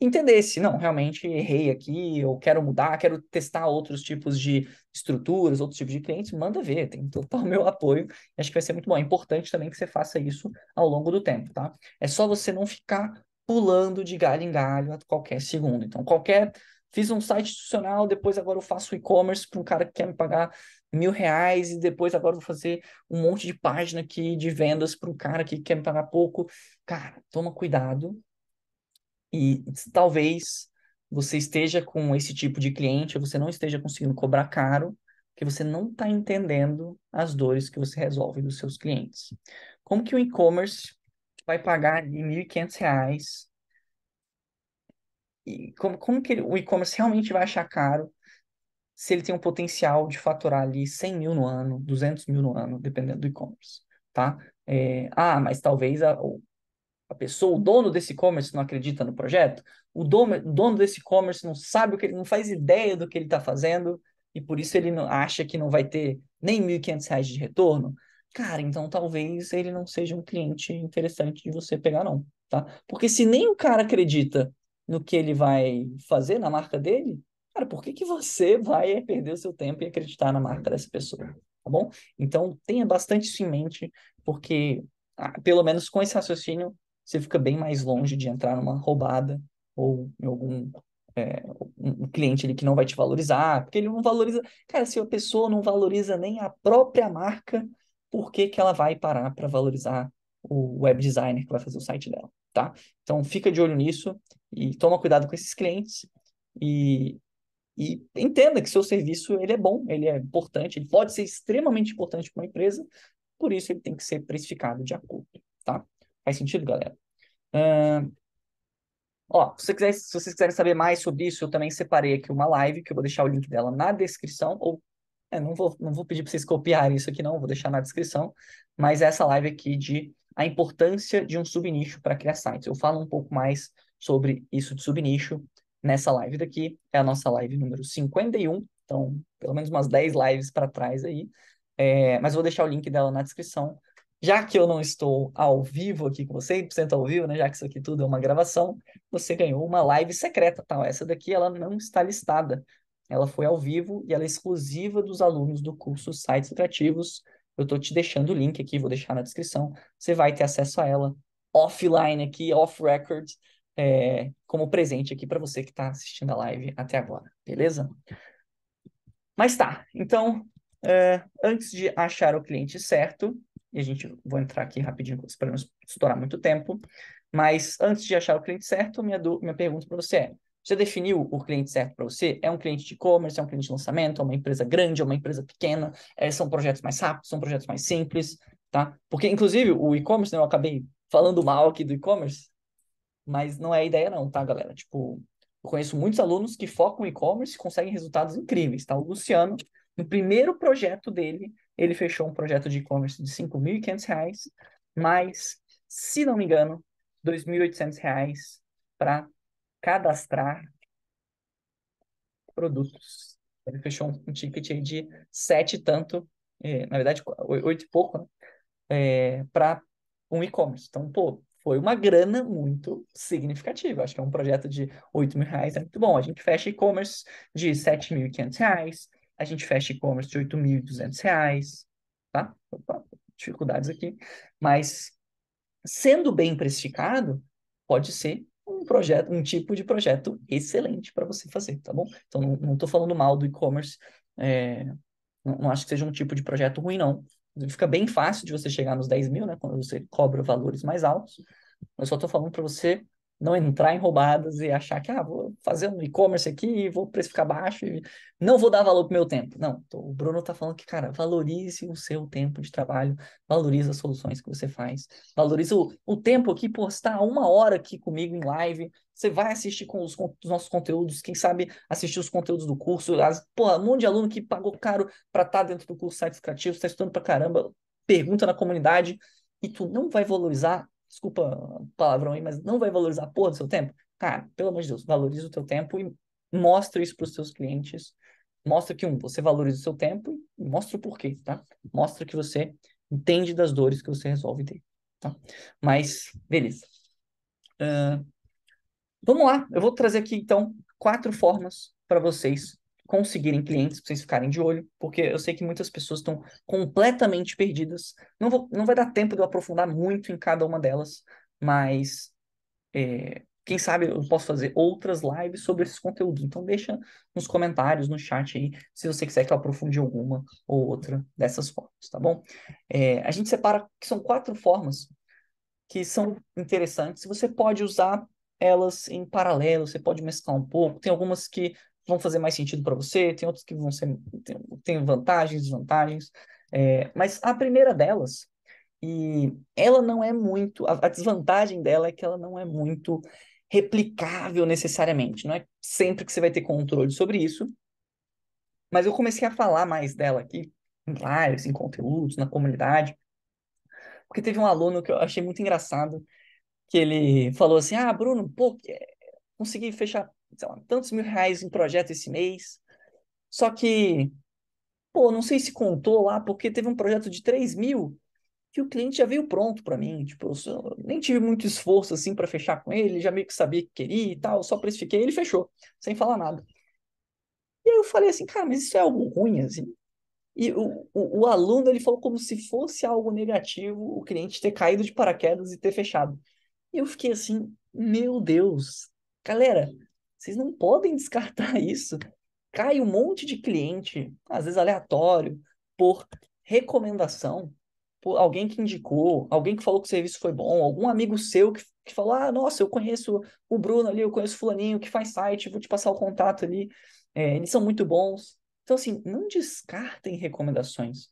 Speaker 1: entender se não, realmente errei aqui, eu quero mudar, quero testar outros tipos de estruturas, outros tipos de clientes, manda ver, tem total *laughs* meu apoio, acho que vai ser muito bom. É importante também que você faça isso ao longo do tempo, tá? É só você não ficar pulando de galho em galho a qualquer segundo. Então, qualquer. Fiz um site institucional, depois agora eu faço e-commerce para um cara que quer me pagar mil reais, e depois agora vou fazer um monte de página aqui de vendas para um cara que quer me pagar pouco. Cara, toma cuidado. E talvez você esteja com esse tipo de cliente, você não esteja conseguindo cobrar caro, porque você não está entendendo as dores que você resolve dos seus clientes. Como que o e-commerce vai pagar ali R$ 1.500. E como, como que ele, o e-commerce realmente vai achar caro se ele tem um potencial de faturar ali 100 mil no ano, 200 mil no ano, dependendo do e-commerce, tá? É, ah, mas talvez a, a pessoa, o dono desse e-commerce não acredita no projeto, o dono, dono desse e-commerce não sabe o que ele não faz ideia do que ele está fazendo e por isso ele não, acha que não vai ter nem R$ 1.500 de retorno. Cara, então talvez ele não seja um cliente interessante de você pegar, não, tá? Porque se nem o cara acredita no que ele vai fazer na marca dele, cara, por que que você vai perder o seu tempo e acreditar na marca dessa pessoa, tá bom? Então tenha bastante isso em mente, porque ah, pelo menos com esse raciocínio você fica bem mais longe de entrar numa roubada ou em algum é, um cliente ali que não vai te valorizar, porque ele não valoriza. Cara, se a pessoa não valoriza nem a própria marca, por que, que ela vai parar para valorizar o web designer que vai fazer o site dela, tá? Então fica de olho nisso e toma cuidado com esses clientes e, e entenda que seu serviço ele é bom, ele é importante, ele pode ser extremamente importante para uma empresa, por isso ele tem que ser precificado de acordo, tá? Faz sentido, galera? Uh, ó, se, você quiser, se vocês quiserem saber mais sobre isso, eu também separei aqui uma live, que eu vou deixar o link dela na descrição, ou é, não vou, não vou pedir para vocês copiarem isso aqui não, vou deixar na descrição, mas é essa live aqui de a importância de um subnicho para criar sites. Eu falo um pouco mais sobre isso de subnicho nessa live daqui, é a nossa live número 51, então pelo menos umas 10 lives para trás aí, é, mas vou deixar o link dela na descrição. Já que eu não estou ao vivo aqui com você, 100% ao vivo, né? Já que isso aqui tudo é uma gravação, você ganhou uma live secreta, tá? Essa daqui ela não está listada. Ela foi ao vivo e ela é exclusiva dos alunos do curso Sites Criativos. Eu estou te deixando o link aqui, vou deixar na descrição. Você vai ter acesso a ela offline aqui, off record, é, como presente aqui para você que está assistindo a live até agora, beleza? Mas tá, então, é, antes de achar o cliente certo, e a gente vou entrar aqui rapidinho para não estourar muito tempo, mas antes de achar o cliente certo, minha, minha pergunta para você é: você definiu o cliente certo para você? É um cliente de e-commerce, é um cliente de lançamento, é uma empresa grande, é uma empresa pequena, é, são projetos mais rápidos, são projetos mais simples, tá? Porque, inclusive, o e-commerce, né, eu acabei falando mal aqui do e-commerce, mas não é a ideia não, tá, galera? Tipo, eu conheço muitos alunos que focam em e-commerce e conseguem resultados incríveis, tá? O Luciano, no primeiro projeto dele, ele fechou um projeto de e-commerce de R$ 5.500, mais, se não me engano, R$ 2.800 para cadastrar produtos. Ele fechou um, ticket aí de sete tanto, é, na verdade, oito e pouco, né? É, para um e-commerce. Então, pô, foi uma grana muito significativa. Acho que é um projeto de 8 mil reais, é muito bom. A gente fecha e-commerce de 7.500 reais, a gente fecha e-commerce de 8.200 reais, tá? Opa, dificuldades aqui. Mas, sendo bem precificado, pode ser um projeto, um tipo de projeto excelente para você fazer, tá bom? Então, não estou falando mal do e-commerce, é, não, não, acho que seja um tipo de projeto ruim, não. Fica bem fácil de você chegar nos 10 mil, né? Quando você cobra valores mais altos. Eu só estou falando para você não entrar em roubadas e achar que, ah, vou fazer um e-commerce aqui vou precificar baixo e não vou dar valor pro meu tempo. Não, o Bruno tá falando que, cara, valorize o seu tempo de trabalho, valorize as soluções que você faz, valorize o, o tempo aqui, por estar uma hora aqui comigo em live, você vai assistir com os, com os nossos conteúdos, quem sabe assistir os conteúdos do curso, as, porra, um monte de aluno que pagou caro para estar tá dentro do curso Sites Criativos, está estudando pra caramba, pergunta na comunidade, e tu não vai valorizar desculpa o palavrão aí, mas não vai valorizar a porra do seu tempo? Cara, pelo amor de Deus, valoriza o teu tempo e mostra isso para os seus clientes. Mostra que, um, você valoriza o seu tempo e mostra o porquê, tá? Mostra que você entende das dores que você resolve ter, tá? Mas, beleza. Uh, vamos lá, eu vou trazer aqui, então, quatro formas para vocês conseguirem clientes, para vocês ficarem de olho, porque eu sei que muitas pessoas estão completamente perdidas. Não, vou, não vai dar tempo de eu aprofundar muito em cada uma delas, mas é, quem sabe eu posso fazer outras lives sobre esses conteúdos. Então deixa nos comentários, no chat aí, se você quiser que eu aprofunde alguma ou outra dessas formas, tá bom? É, a gente separa que são quatro formas que são interessantes. Você pode usar elas em paralelo, você pode mesclar um pouco. Tem algumas que vão fazer mais sentido para você, tem outros que vão ser tem, tem vantagens, desvantagens, é, mas a primeira delas e ela não é muito a, a, desvantagem dela é que ela não é muito replicável necessariamente, não é sempre que você vai ter controle sobre isso, mas eu comecei a falar mais dela aqui em lives, em conteúdos, na comunidade, porque teve um aluno que eu achei muito engraçado que ele falou assim, ah, Bruno, pô, consegui fechar sei lá, tantos mil reais em projeto esse mês. Só que, pô, não sei se contou lá, porque teve um projeto de 3 mil que o cliente já veio pronto para mim. Tipo, eu nem tive muito esforço assim para fechar com ele, já meio que sabia que queria e tal, só precifiquei, ele fechou, sem falar nada. E aí eu falei assim, cara, mas isso é algo ruim, assim. E o, o, o aluno, ele falou como se fosse algo negativo o cliente ter caído de paraquedas e ter fechado. E eu fiquei assim, meu Deus, galera, vocês não podem descartar *laughs* isso. Cai um monte de cliente, às vezes aleatório, por recomendação. alguém que indicou, alguém que falou que o serviço foi bom, algum amigo seu que, que falou: ah, nossa, eu conheço o Bruno ali, eu conheço o Fulaninho que faz site, vou te passar o contato ali, é, eles são muito bons. Então, assim, não descartem recomendações.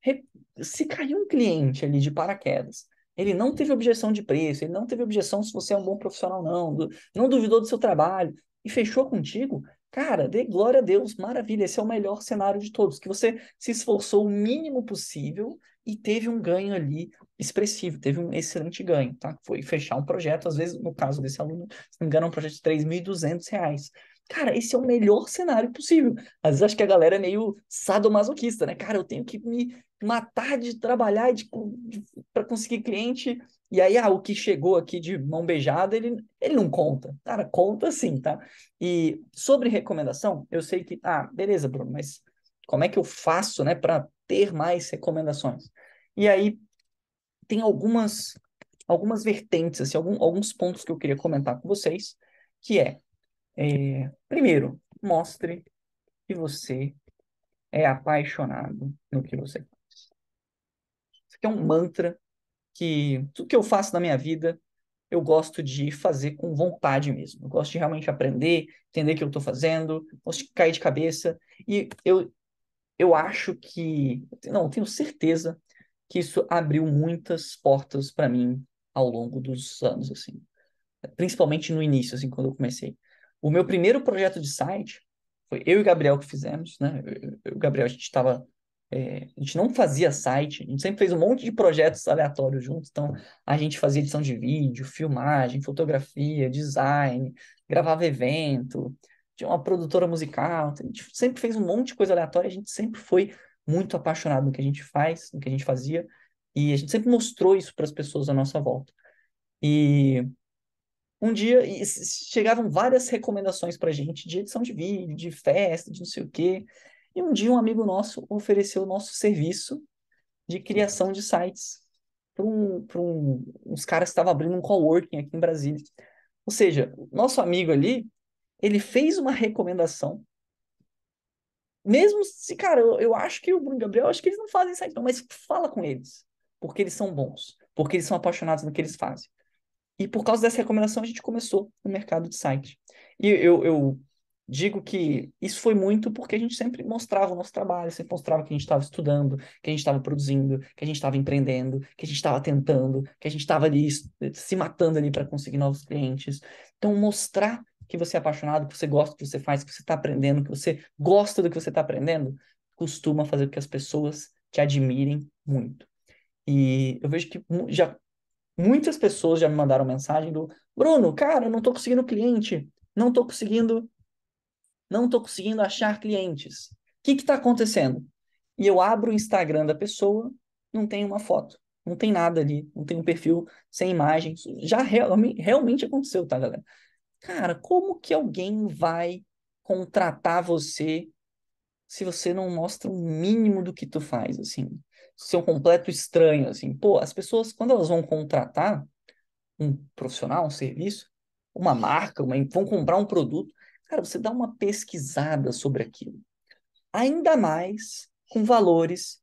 Speaker 1: Re... Se caiu um cliente ali de paraquedas, ele não teve objeção de preço, ele não teve objeção se você é um bom profissional, não, não duvidou do seu trabalho e fechou contigo, Cara, dê glória a Deus, maravilha, esse é o melhor cenário de todos, que você se esforçou o mínimo possível e teve um ganho ali expressivo, teve um excelente ganho, tá? Foi fechar um projeto, às vezes, no caso desse aluno, se não me engano, é um projeto de 3.200 reais. Cara, esse é o melhor cenário possível. Às vezes acho que a galera é meio sadomasoquista, né? Cara, eu tenho que me matar de trabalhar de, de para conseguir cliente e aí, ah, o que chegou aqui de mão beijada, ele, ele não conta. Cara, conta sim, tá? E sobre recomendação, eu sei que, ah, beleza, Bruno, mas como é que eu faço, né, para ter mais recomendações? E aí, tem algumas algumas vertentes, assim, algum, alguns pontos que eu queria comentar com vocês, que é, é primeiro, mostre que você é apaixonado no que você faz. Isso aqui é um mantra que tudo que eu faço na minha vida, eu gosto de fazer com vontade mesmo. Eu gosto de realmente aprender, entender o que eu estou fazendo, gosto de cair de cabeça. E eu, eu acho que, não, tenho certeza que isso abriu muitas portas para mim ao longo dos anos, assim. Principalmente no início, assim, quando eu comecei. O meu primeiro projeto de site foi eu e o Gabriel que fizemos, né? Eu, eu o Gabriel, a gente estava é, a gente não fazia site, a gente sempre fez um monte de projetos aleatórios juntos. Então, a gente fazia edição de vídeo, filmagem, fotografia, design, gravava evento, tinha uma produtora musical. A gente sempre fez um monte de coisa aleatória. A gente sempre foi muito apaixonado no que a gente faz, no que a gente fazia. E a gente sempre mostrou isso para as pessoas à nossa volta. E um dia chegavam várias recomendações para gente de edição de vídeo, de festa, de não sei o quê. E um dia um amigo nosso ofereceu o nosso serviço de criação de sites para um, um, uns caras que estavam abrindo um coworking aqui em Brasília. Ou seja, nosso amigo ali, ele fez uma recomendação. Mesmo se, cara, eu, eu acho que o Bruno Gabriel, acho que eles não fazem site, não, mas fala com eles. Porque eles são bons. Porque eles são apaixonados no que eles fazem. E por causa dessa recomendação, a gente começou no mercado de site. E eu, eu digo que isso foi muito porque a gente sempre mostrava o nosso trabalho, sempre mostrava que a gente estava estudando, que a gente estava produzindo, que a gente estava empreendendo, que a gente estava tentando, que a gente estava ali se matando ali para conseguir novos clientes. Então, mostrar que você é apaixonado, que você gosta do que você faz, que você está aprendendo, que você gosta do que você está aprendendo, costuma fazer com que as pessoas te admirem muito. E eu vejo que já muitas pessoas já me mandaram mensagem do Bruno, cara, eu não estou conseguindo cliente, não estou conseguindo não estou conseguindo achar clientes. O que está acontecendo? E eu abro o Instagram da pessoa, não tem uma foto, não tem nada ali, não tem um perfil sem imagens. Já realmente, aconteceu, tá, galera? Cara, como que alguém vai contratar você se você não mostra o mínimo do que tu faz, assim? Ser um completo estranho, assim. Pô, as pessoas, quando elas vão contratar um profissional, um serviço, uma marca, uma, vão comprar um produto, Cara, você dá uma pesquisada sobre aquilo. Ainda mais com valores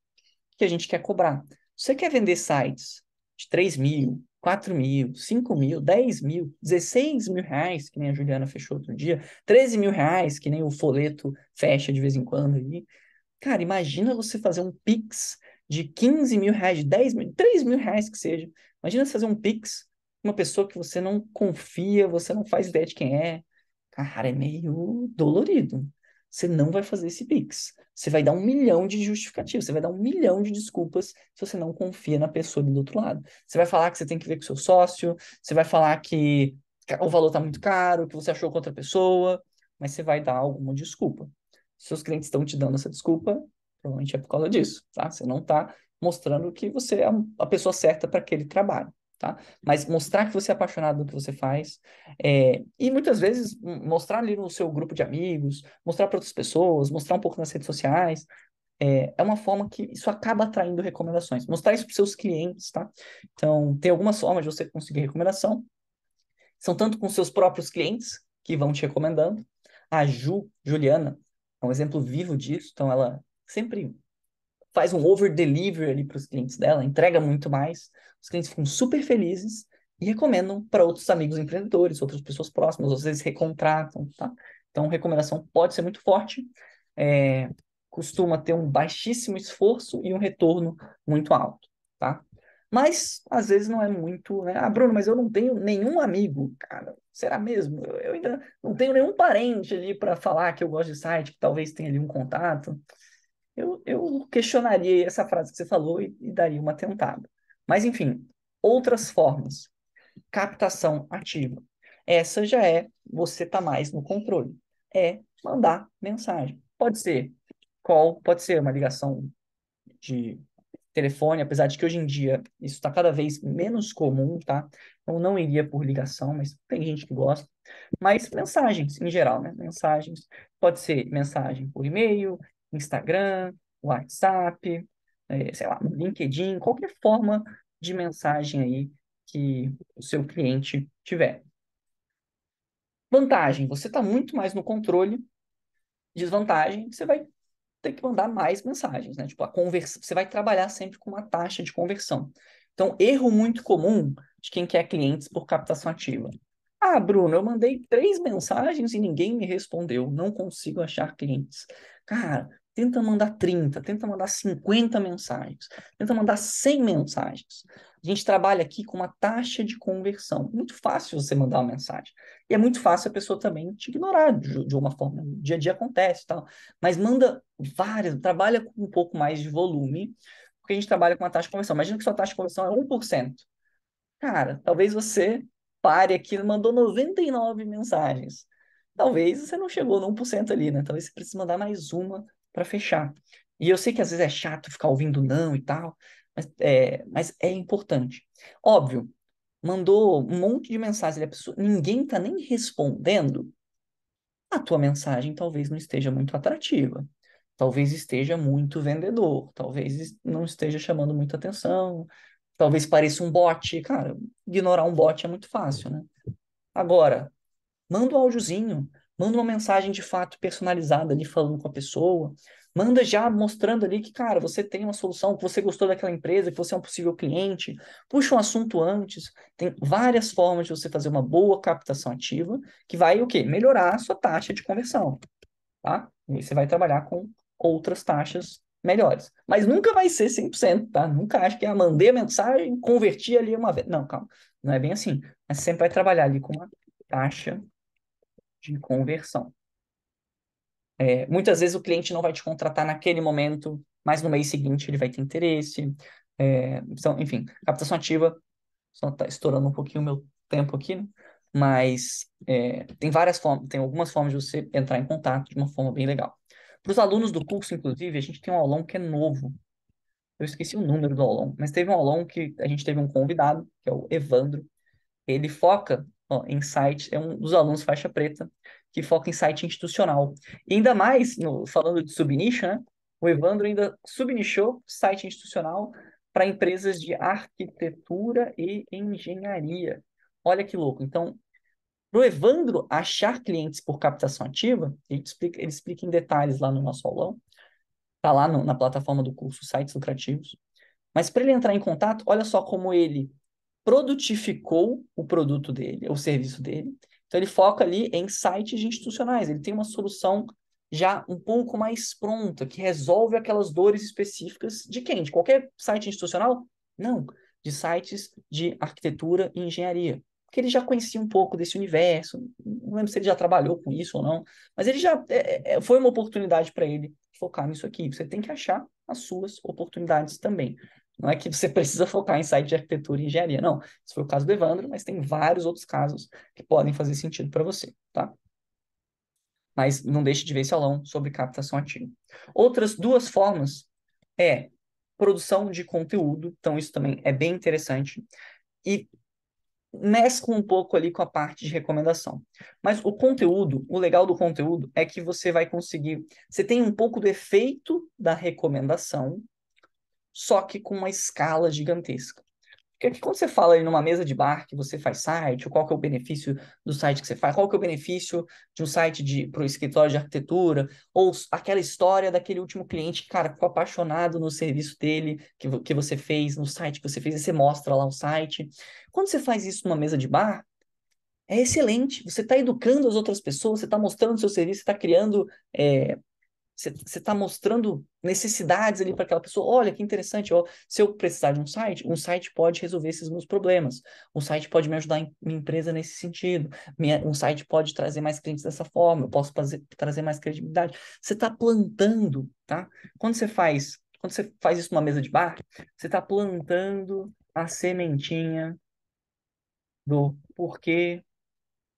Speaker 1: que a gente quer cobrar. Você quer vender sites de 3 mil, 4 mil, 5 mil, 10 mil, 16 mil reais, que nem a Juliana fechou outro dia, 13 mil reais, que nem o folheto fecha de vez em quando aí. Cara, imagina você fazer um Pix de 15 mil reais, de 10 mil, 3 mil reais que seja. Imagina você fazer um Pix uma pessoa que você não confia, você não faz ideia de quem é, Cara, é meio dolorido. Você não vai fazer esse Pix. Você vai dar um milhão de justificativas, você vai dar um milhão de desculpas se você não confia na pessoa do outro lado. Você vai falar que você tem que ver com seu sócio, você vai falar que o valor está muito caro, que você achou com outra pessoa, mas você vai dar alguma desculpa. Seus clientes estão te dando essa desculpa, provavelmente é por causa disso, tá? Você não está mostrando que você é a pessoa certa para aquele trabalho tá? Mas mostrar que você é apaixonado do que você faz, é, e muitas vezes mostrar ali no seu grupo de amigos, mostrar para outras pessoas, mostrar um pouco nas redes sociais, é, é uma forma que isso acaba atraindo recomendações. Mostrar isso para seus clientes, tá? Então, tem algumas formas de você conseguir recomendação. São tanto com seus próprios clientes, que vão te recomendando. A Ju, Juliana, é um exemplo vivo disso. Então, ela sempre faz um over delivery ali para os clientes dela, entrega muito mais, os clientes ficam super felizes e recomendam para outros amigos empreendedores, outras pessoas próximas, às vezes recontratam, tá? Então, recomendação pode ser muito forte, é, costuma ter um baixíssimo esforço e um retorno muito alto, tá? Mas, às vezes, não é muito, né? Ah, Bruno, mas eu não tenho nenhum amigo, cara. Será mesmo? Eu, eu ainda não tenho nenhum parente ali para falar que eu gosto de site, que talvez tenha ali um contato. Eu, eu questionaria essa frase que você falou e, e daria uma tentada. Mas, enfim, outras formas. Captação ativa. Essa já é você tá mais no controle. É mandar mensagem. Pode ser call, pode ser uma ligação de telefone, apesar de que hoje em dia isso está cada vez menos comum, tá? Então não iria por ligação, mas tem gente que gosta. Mas mensagens em geral, né? Mensagens. Pode ser mensagem por e-mail, Instagram, WhatsApp, é, sei lá, LinkedIn, qualquer forma de mensagem aí que o seu cliente tiver. Vantagem, você está muito mais no controle. Desvantagem, você vai ter que mandar mais mensagens, né? Tipo, a conversa, você vai trabalhar sempre com uma taxa de conversão. Então, erro muito comum de quem quer clientes por captação ativa. Ah, Bruno, eu mandei três mensagens e ninguém me respondeu. Não consigo achar clientes. Cara, tenta mandar 30, tenta mandar 50 mensagens, tenta mandar 100 mensagens. A gente trabalha aqui com uma taxa de conversão. Muito fácil você mandar uma mensagem. E é muito fácil a pessoa também te ignorar de, de uma forma. O dia a dia acontece tal. Mas manda várias, trabalha com um pouco mais de volume, porque a gente trabalha com uma taxa de conversão. Imagina que sua taxa de conversão é 1%. Cara, talvez você pare aqui e mandou 99 mensagens. Talvez você não chegou no 1% ali, né? Talvez você precise mandar mais uma para fechar. E eu sei que às vezes é chato ficar ouvindo não e tal, mas é, mas é importante. Óbvio, mandou um monte de mensagem, a pessoa, ninguém está nem respondendo, a tua mensagem talvez não esteja muito atrativa. Talvez esteja muito vendedor, talvez não esteja chamando muita atenção, talvez pareça um bot. Cara, ignorar um bot é muito fácil, né? Agora, manda um áudiozinho, manda uma mensagem de fato personalizada ali falando com a pessoa, Manda já mostrando ali que, cara, você tem uma solução, que você gostou daquela empresa, que você é um possível cliente. Puxa um assunto antes. Tem várias formas de você fazer uma boa captação ativa, que vai o quê? Melhorar a sua taxa de conversão, tá? E você vai trabalhar com outras taxas melhores. Mas nunca vai ser 100%, tá? Nunca acho que é mandei a mensagem, converti ali uma vez. Não, calma. Não é bem assim. Mas sempre vai trabalhar ali com uma taxa de conversão. É, muitas vezes o cliente não vai te contratar naquele momento, mas no mês seguinte ele vai ter interesse. É, então, enfim, captação ativa, só está estourando um pouquinho o meu tempo aqui, né? mas é, tem várias formas, tem algumas formas de você entrar em contato de uma forma bem legal. Para os alunos do curso, inclusive, a gente tem um aulão que é novo. Eu esqueci o número do aulão, mas teve um aulão que a gente teve um convidado, que é o Evandro. Ele foca ó, site, é um dos alunos faixa preta, que foca em site institucional. E ainda mais, no, falando de subnicho, né? O Evandro ainda subnichou site institucional para empresas de arquitetura e engenharia. Olha que louco. Então, para o Evandro achar clientes por captação ativa, ele explica, ele explica em detalhes lá no nosso aulão, está lá no, na plataforma do curso Sites Lucrativos. Mas para ele entrar em contato, olha só como ele produtificou o produto dele, o serviço dele, então ele foca ali em sites institucionais, ele tem uma solução já um pouco mais pronta, que resolve aquelas dores específicas de quem? De qualquer site institucional? Não, de sites de arquitetura e engenharia. Porque ele já conhecia um pouco desse universo, não lembro se ele já trabalhou com isso ou não, mas ele já é, é, foi uma oportunidade para ele focar nisso aqui. Você tem que achar as suas oportunidades também. Não é que você precisa focar em site de arquitetura e engenharia, não. Esse foi o caso do Evandro, mas tem vários outros casos que podem fazer sentido para você, tá? Mas não deixe de ver esse aulão sobre captação ativa. Outras duas formas é produção de conteúdo, então isso também é bem interessante, e mescla um pouco ali com a parte de recomendação. Mas o conteúdo, o legal do conteúdo é que você vai conseguir, você tem um pouco do efeito da recomendação, só que com uma escala gigantesca. Porque quando você fala numa mesa de bar que você faz site, ou qual que é o benefício do site que você faz, qual que é o benefício de um site para o escritório de arquitetura, ou aquela história daquele último cliente que, cara, ficou apaixonado no serviço dele, que, que você fez, no site que você fez, e você mostra lá o site. Quando você faz isso numa mesa de bar, é excelente. Você está educando as outras pessoas, você está mostrando o seu serviço, você está criando é, você está mostrando necessidades ali para aquela pessoa. Olha, que interessante. Ó, se eu precisar de um site, um site pode resolver esses meus problemas. Um site pode me ajudar em minha empresa nesse sentido. Minha, um site pode trazer mais clientes dessa forma. Eu posso fazer, trazer mais credibilidade. Você está plantando, tá? Quando você faz, quando você faz isso numa mesa de bar, você está plantando a sementinha do porquê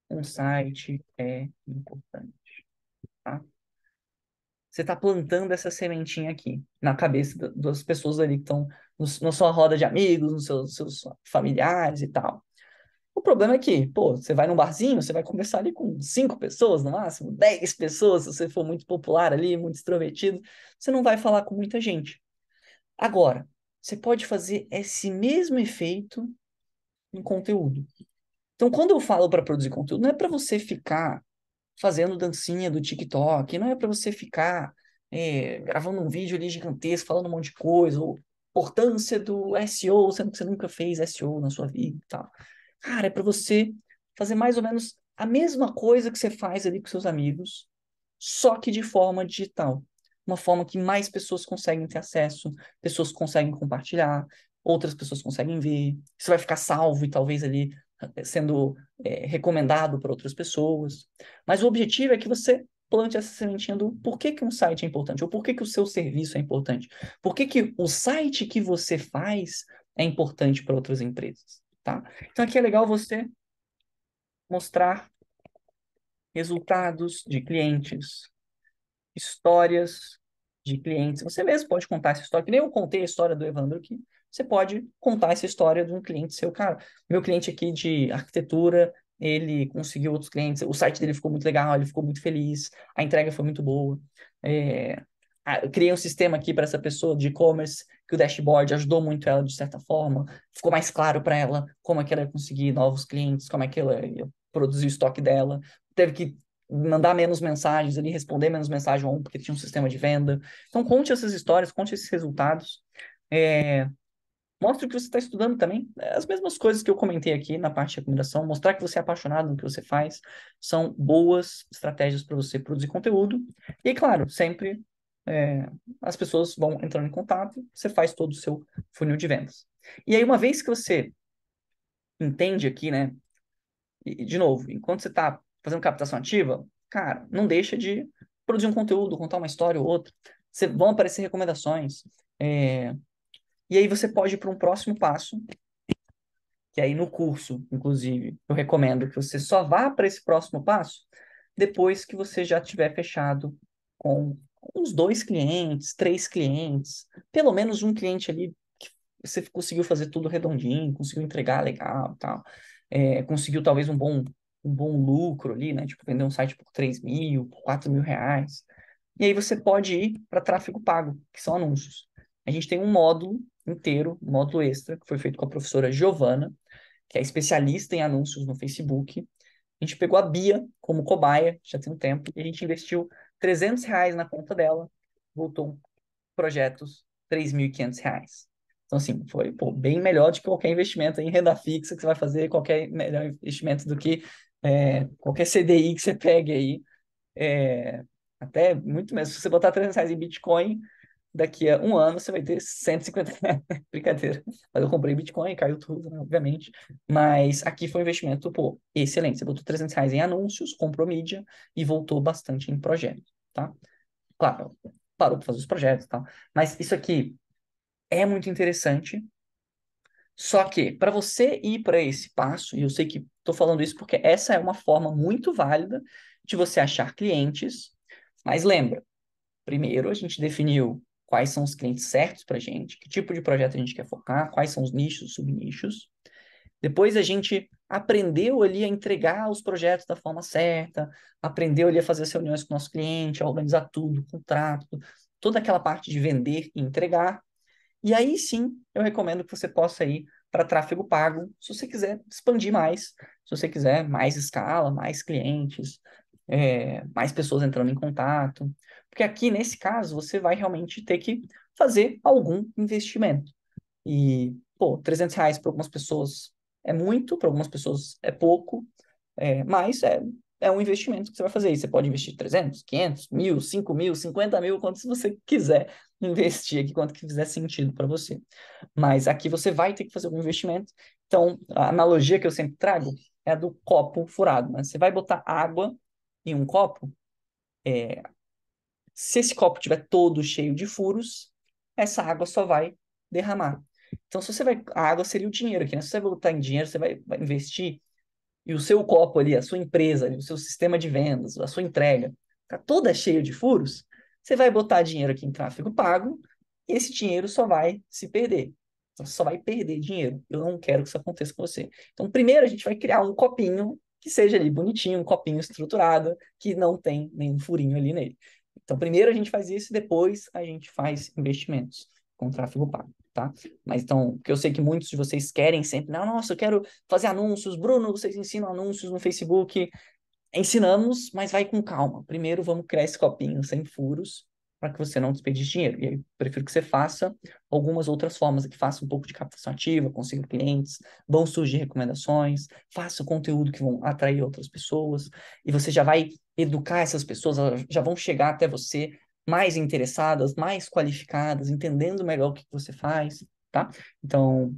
Speaker 1: um site é importante, tá? Você está plantando essa sementinha aqui na cabeça das pessoas ali que estão na sua roda de amigos, nos seus, seus, familiares e tal. O problema é que, pô, você vai num barzinho, você vai conversar ali com cinco pessoas no máximo, dez pessoas, se você for muito popular ali, muito extrovertido, você não vai falar com muita gente. Agora, você pode fazer esse mesmo efeito em conteúdo. Então, quando eu falo para produzir conteúdo, não é para você ficar fazendo dancinha do TikTok, não é para você ficar é, gravando um vídeo ali gigantesco, falando um monte de coisa, ou importância do SEO, sendo que você nunca fez SEO na sua vida e tal. Cara, é para você fazer mais ou menos a mesma coisa que você faz ali com seus amigos, só que de forma digital. Uma forma que mais pessoas conseguem ter acesso, pessoas conseguem compartilhar, outras pessoas conseguem ver. Isso vai ficar salvo e talvez ali sendo é, recomendado para outras pessoas. Mas o objetivo é que você plante essa sementinha do por que, que um site é importante, ou por que, que o seu serviço é importante, por que, que o site que você faz é importante para outras empresas, tá? Então aqui é legal você mostrar resultados de clientes, histórias de clientes. Você mesmo pode contar essa história, que nem eu contei a história do Evandro aqui, você pode contar essa história de um cliente seu. Cara, meu cliente aqui de arquitetura, ele conseguiu outros clientes, o site dele ficou muito legal, ele ficou muito feliz, a entrega foi muito boa. É, eu criei um sistema aqui para essa pessoa de e-commerce, que o dashboard ajudou muito ela de certa forma, ficou mais claro para ela como é que ela ia conseguir novos clientes, como é que ela ia produzir o estoque dela, teve que mandar menos mensagens ali, responder menos mensagens porque tinha um sistema de venda. Então conte essas histórias, conte esses resultados. É, Mostre o que você está estudando também. É as mesmas coisas que eu comentei aqui na parte de recomendação. Mostrar que você é apaixonado no que você faz. São boas estratégias para você produzir conteúdo. E, claro, sempre é, as pessoas vão entrando em contato. Você faz todo o seu funil de vendas. E aí, uma vez que você entende aqui, né? E, de novo, enquanto você está fazendo captação ativa, cara, não deixa de produzir um conteúdo, contar uma história ou outra. Vão aparecer recomendações. É, e aí você pode ir para um próximo passo, que aí no curso, inclusive, eu recomendo que você só vá para esse próximo passo depois que você já tiver fechado com uns dois clientes, três clientes, pelo menos um cliente ali que você conseguiu fazer tudo redondinho, conseguiu entregar legal, tal, é, conseguiu talvez um bom um bom lucro ali, né? Tipo, vender um site por 3 mil, por 4 mil reais. E aí você pode ir para tráfego pago, que são anúncios. A gente tem um módulo inteiro, módulo extra, que foi feito com a professora Giovana, que é especialista em anúncios no Facebook. A gente pegou a Bia como cobaia, já tem um tempo, e a gente investiu 300 reais na conta dela, voltou projetos 3.500 reais. Então, assim, foi pô, bem melhor do que qualquer investimento em renda fixa que você vai fazer, qualquer melhor investimento do que é, qualquer CDI que você pegue aí. É, até muito mesmo. Se você botar 300 reais em Bitcoin, daqui a um ano você vai ter 150 reais. *laughs* Brincadeira. Mas eu comprei Bitcoin, caiu tudo, né, obviamente. Mas aqui foi um investimento, pô, excelente. Você botou 300 reais em anúncios, comprou mídia e voltou bastante em projetos, tá? Claro, parou para fazer os projetos e tal. Mas isso aqui é muito interessante. Só que, para você ir para esse passo, e eu sei que estou falando isso porque essa é uma forma muito válida de você achar clientes, mas lembra, primeiro a gente definiu quais são os clientes certos para a gente, que tipo de projeto a gente quer focar, quais são os nichos, subnichos. Depois a gente aprendeu ali a entregar os projetos da forma certa, aprendeu ali a fazer as reuniões com o nosso cliente, a organizar tudo, contrato, toda aquela parte de vender e entregar. E aí sim, eu recomendo que você possa ir para tráfego pago, se você quiser expandir mais, se você quiser mais escala, mais clientes, é, mais pessoas entrando em contato. Porque aqui, nesse caso, você vai realmente ter que fazer algum investimento. E, pô, 300 reais para algumas pessoas é muito, para algumas pessoas é pouco, é, mas é, é um investimento que você vai fazer. E você pode investir 300, 500, mil, 5 mil, 50 mil, quanto você quiser investir aqui, quanto que fizer sentido para você. Mas aqui você vai ter que fazer algum investimento. Então, a analogia que eu sempre trago é a do copo furado. Né? Você vai botar água em um copo, é, se esse copo estiver todo cheio de furos, essa água só vai derramar. Então, se você vai. A água seria o dinheiro aqui, né? Se você vai botar em dinheiro, você vai, vai investir, e o seu copo ali, a sua empresa, o seu sistema de vendas, a sua entrega, está toda cheia de furos, você vai botar dinheiro aqui em tráfego pago, e esse dinheiro só vai se perder. Então, você só vai perder dinheiro. Eu não quero que isso aconteça com você. Então, primeiro a gente vai criar um copinho que seja ali bonitinho, um copinho estruturado, que não tem nenhum furinho ali nele. Então, primeiro a gente faz isso depois a gente faz investimentos com tráfego pago, tá? Mas então, porque eu sei que muitos de vocês querem sempre, não, nossa, eu quero fazer anúncios, Bruno, vocês ensinam anúncios no Facebook. Ensinamos, mas vai com calma. Primeiro vamos criar esse copinho sem furos, para que você não desperdice dinheiro. E aí, prefiro que você faça algumas outras formas, que faça um pouco de captação ativa, consiga clientes, vão surgir recomendações, faça conteúdo que vão atrair outras pessoas, e você já vai educar essas pessoas, elas já vão chegar até você mais interessadas, mais qualificadas, entendendo melhor o que você faz, tá? Então,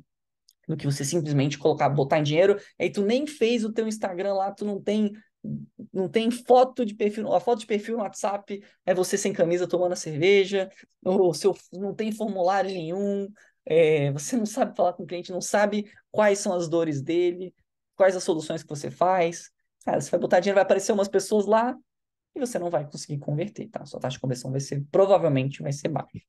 Speaker 1: do que você simplesmente colocar, botar em dinheiro, aí tu nem fez o teu Instagram lá, tu não tem não tem foto de perfil, a foto de perfil no WhatsApp é você sem camisa tomando a cerveja, ou seu, não tem formulário nenhum, é, você não sabe falar com o cliente, não sabe quais são as dores dele, quais as soluções que você faz. Cara, você vai botar dinheiro, vai aparecer umas pessoas lá e você não vai conseguir converter, tá? Sua taxa de conversão vai ser, provavelmente vai ser baixa.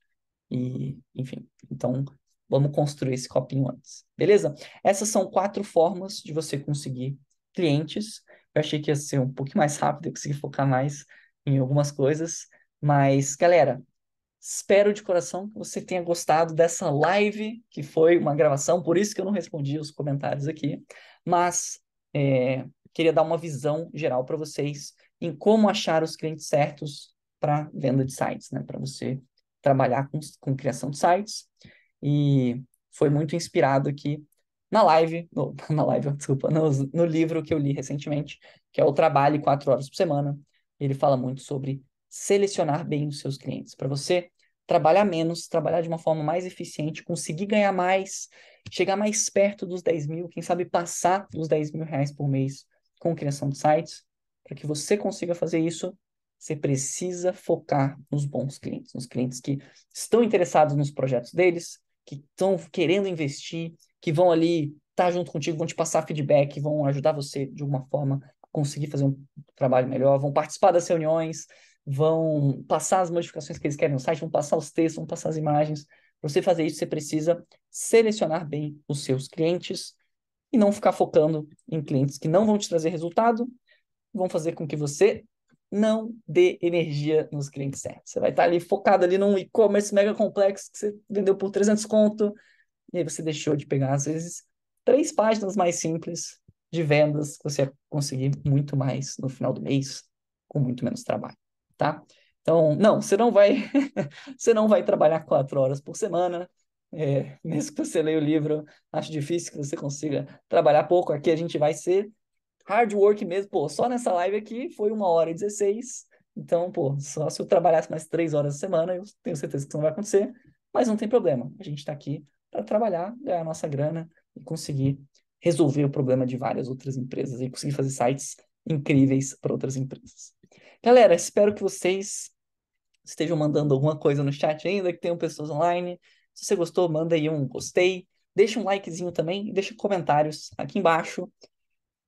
Speaker 1: E, enfim, então vamos construir esse copinho antes, beleza? Essas são quatro formas de você conseguir clientes eu achei que ia ser um pouquinho mais rápido, eu consegui focar mais em algumas coisas. Mas, galera, espero de coração que você tenha gostado dessa live, que foi uma gravação, por isso que eu não respondi os comentários aqui. Mas é, queria dar uma visão geral para vocês em como achar os clientes certos para venda de sites, né? Para você trabalhar com, com criação de sites. E foi muito inspirado aqui na live, no, *laughs* na live, desculpa, no, no livro que eu li recentemente, que é o Trabalhe Quatro Horas por Semana. Ele fala muito sobre selecionar bem os seus clientes, para você trabalhar menos, trabalhar de uma forma mais eficiente, conseguir ganhar mais, chegar mais perto dos 10 mil, quem sabe passar dos 10 mil reais por mês com criação de sites. Para que você consiga fazer isso, você precisa focar nos bons clientes, nos clientes que estão interessados nos projetos deles, que estão querendo investir, que vão ali estar tá junto contigo, vão te passar feedback, vão ajudar você de alguma forma a conseguir fazer um trabalho melhor, vão participar das reuniões, vão passar as modificações que eles querem no site, vão passar os textos, vão passar as imagens. Para você fazer isso, você precisa selecionar bem os seus clientes e não ficar focando em clientes que não vão te trazer resultado, vão fazer com que você não dê energia nos clientes certos. Você vai estar ali focado ali num e-commerce mega complexo que você vendeu por 300 conto, e aí você deixou de pegar, às vezes, três páginas mais simples de vendas, você vai conseguir muito mais no final do mês, com muito menos trabalho, tá? Então, não, você não vai, *laughs* você não vai trabalhar quatro horas por semana, é, mesmo que você leia o livro, acho difícil que você consiga trabalhar pouco. Aqui a gente vai ser hard work mesmo, pô, só nessa live aqui foi uma hora e 16. Então, pô, só se eu trabalhasse mais três horas por semana, eu tenho certeza que isso não vai acontecer, mas não tem problema. A gente está aqui para trabalhar, ganhar nossa grana e conseguir resolver o problema de várias outras empresas e conseguir fazer sites incríveis para outras empresas. Galera, espero que vocês estejam mandando alguma coisa no chat ainda, que tenham pessoas online. Se você gostou, manda aí um gostei, deixa um likezinho também e deixa comentários aqui embaixo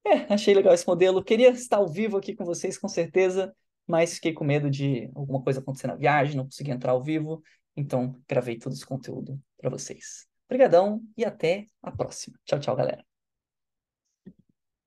Speaker 1: é, achei legal esse modelo. Queria estar ao vivo aqui com vocês, com certeza, mas fiquei com medo de alguma coisa acontecer na viagem, não consegui entrar ao vivo, então gravei todo esse conteúdo para vocês. Obrigadão e até a próxima. Tchau, tchau, galera.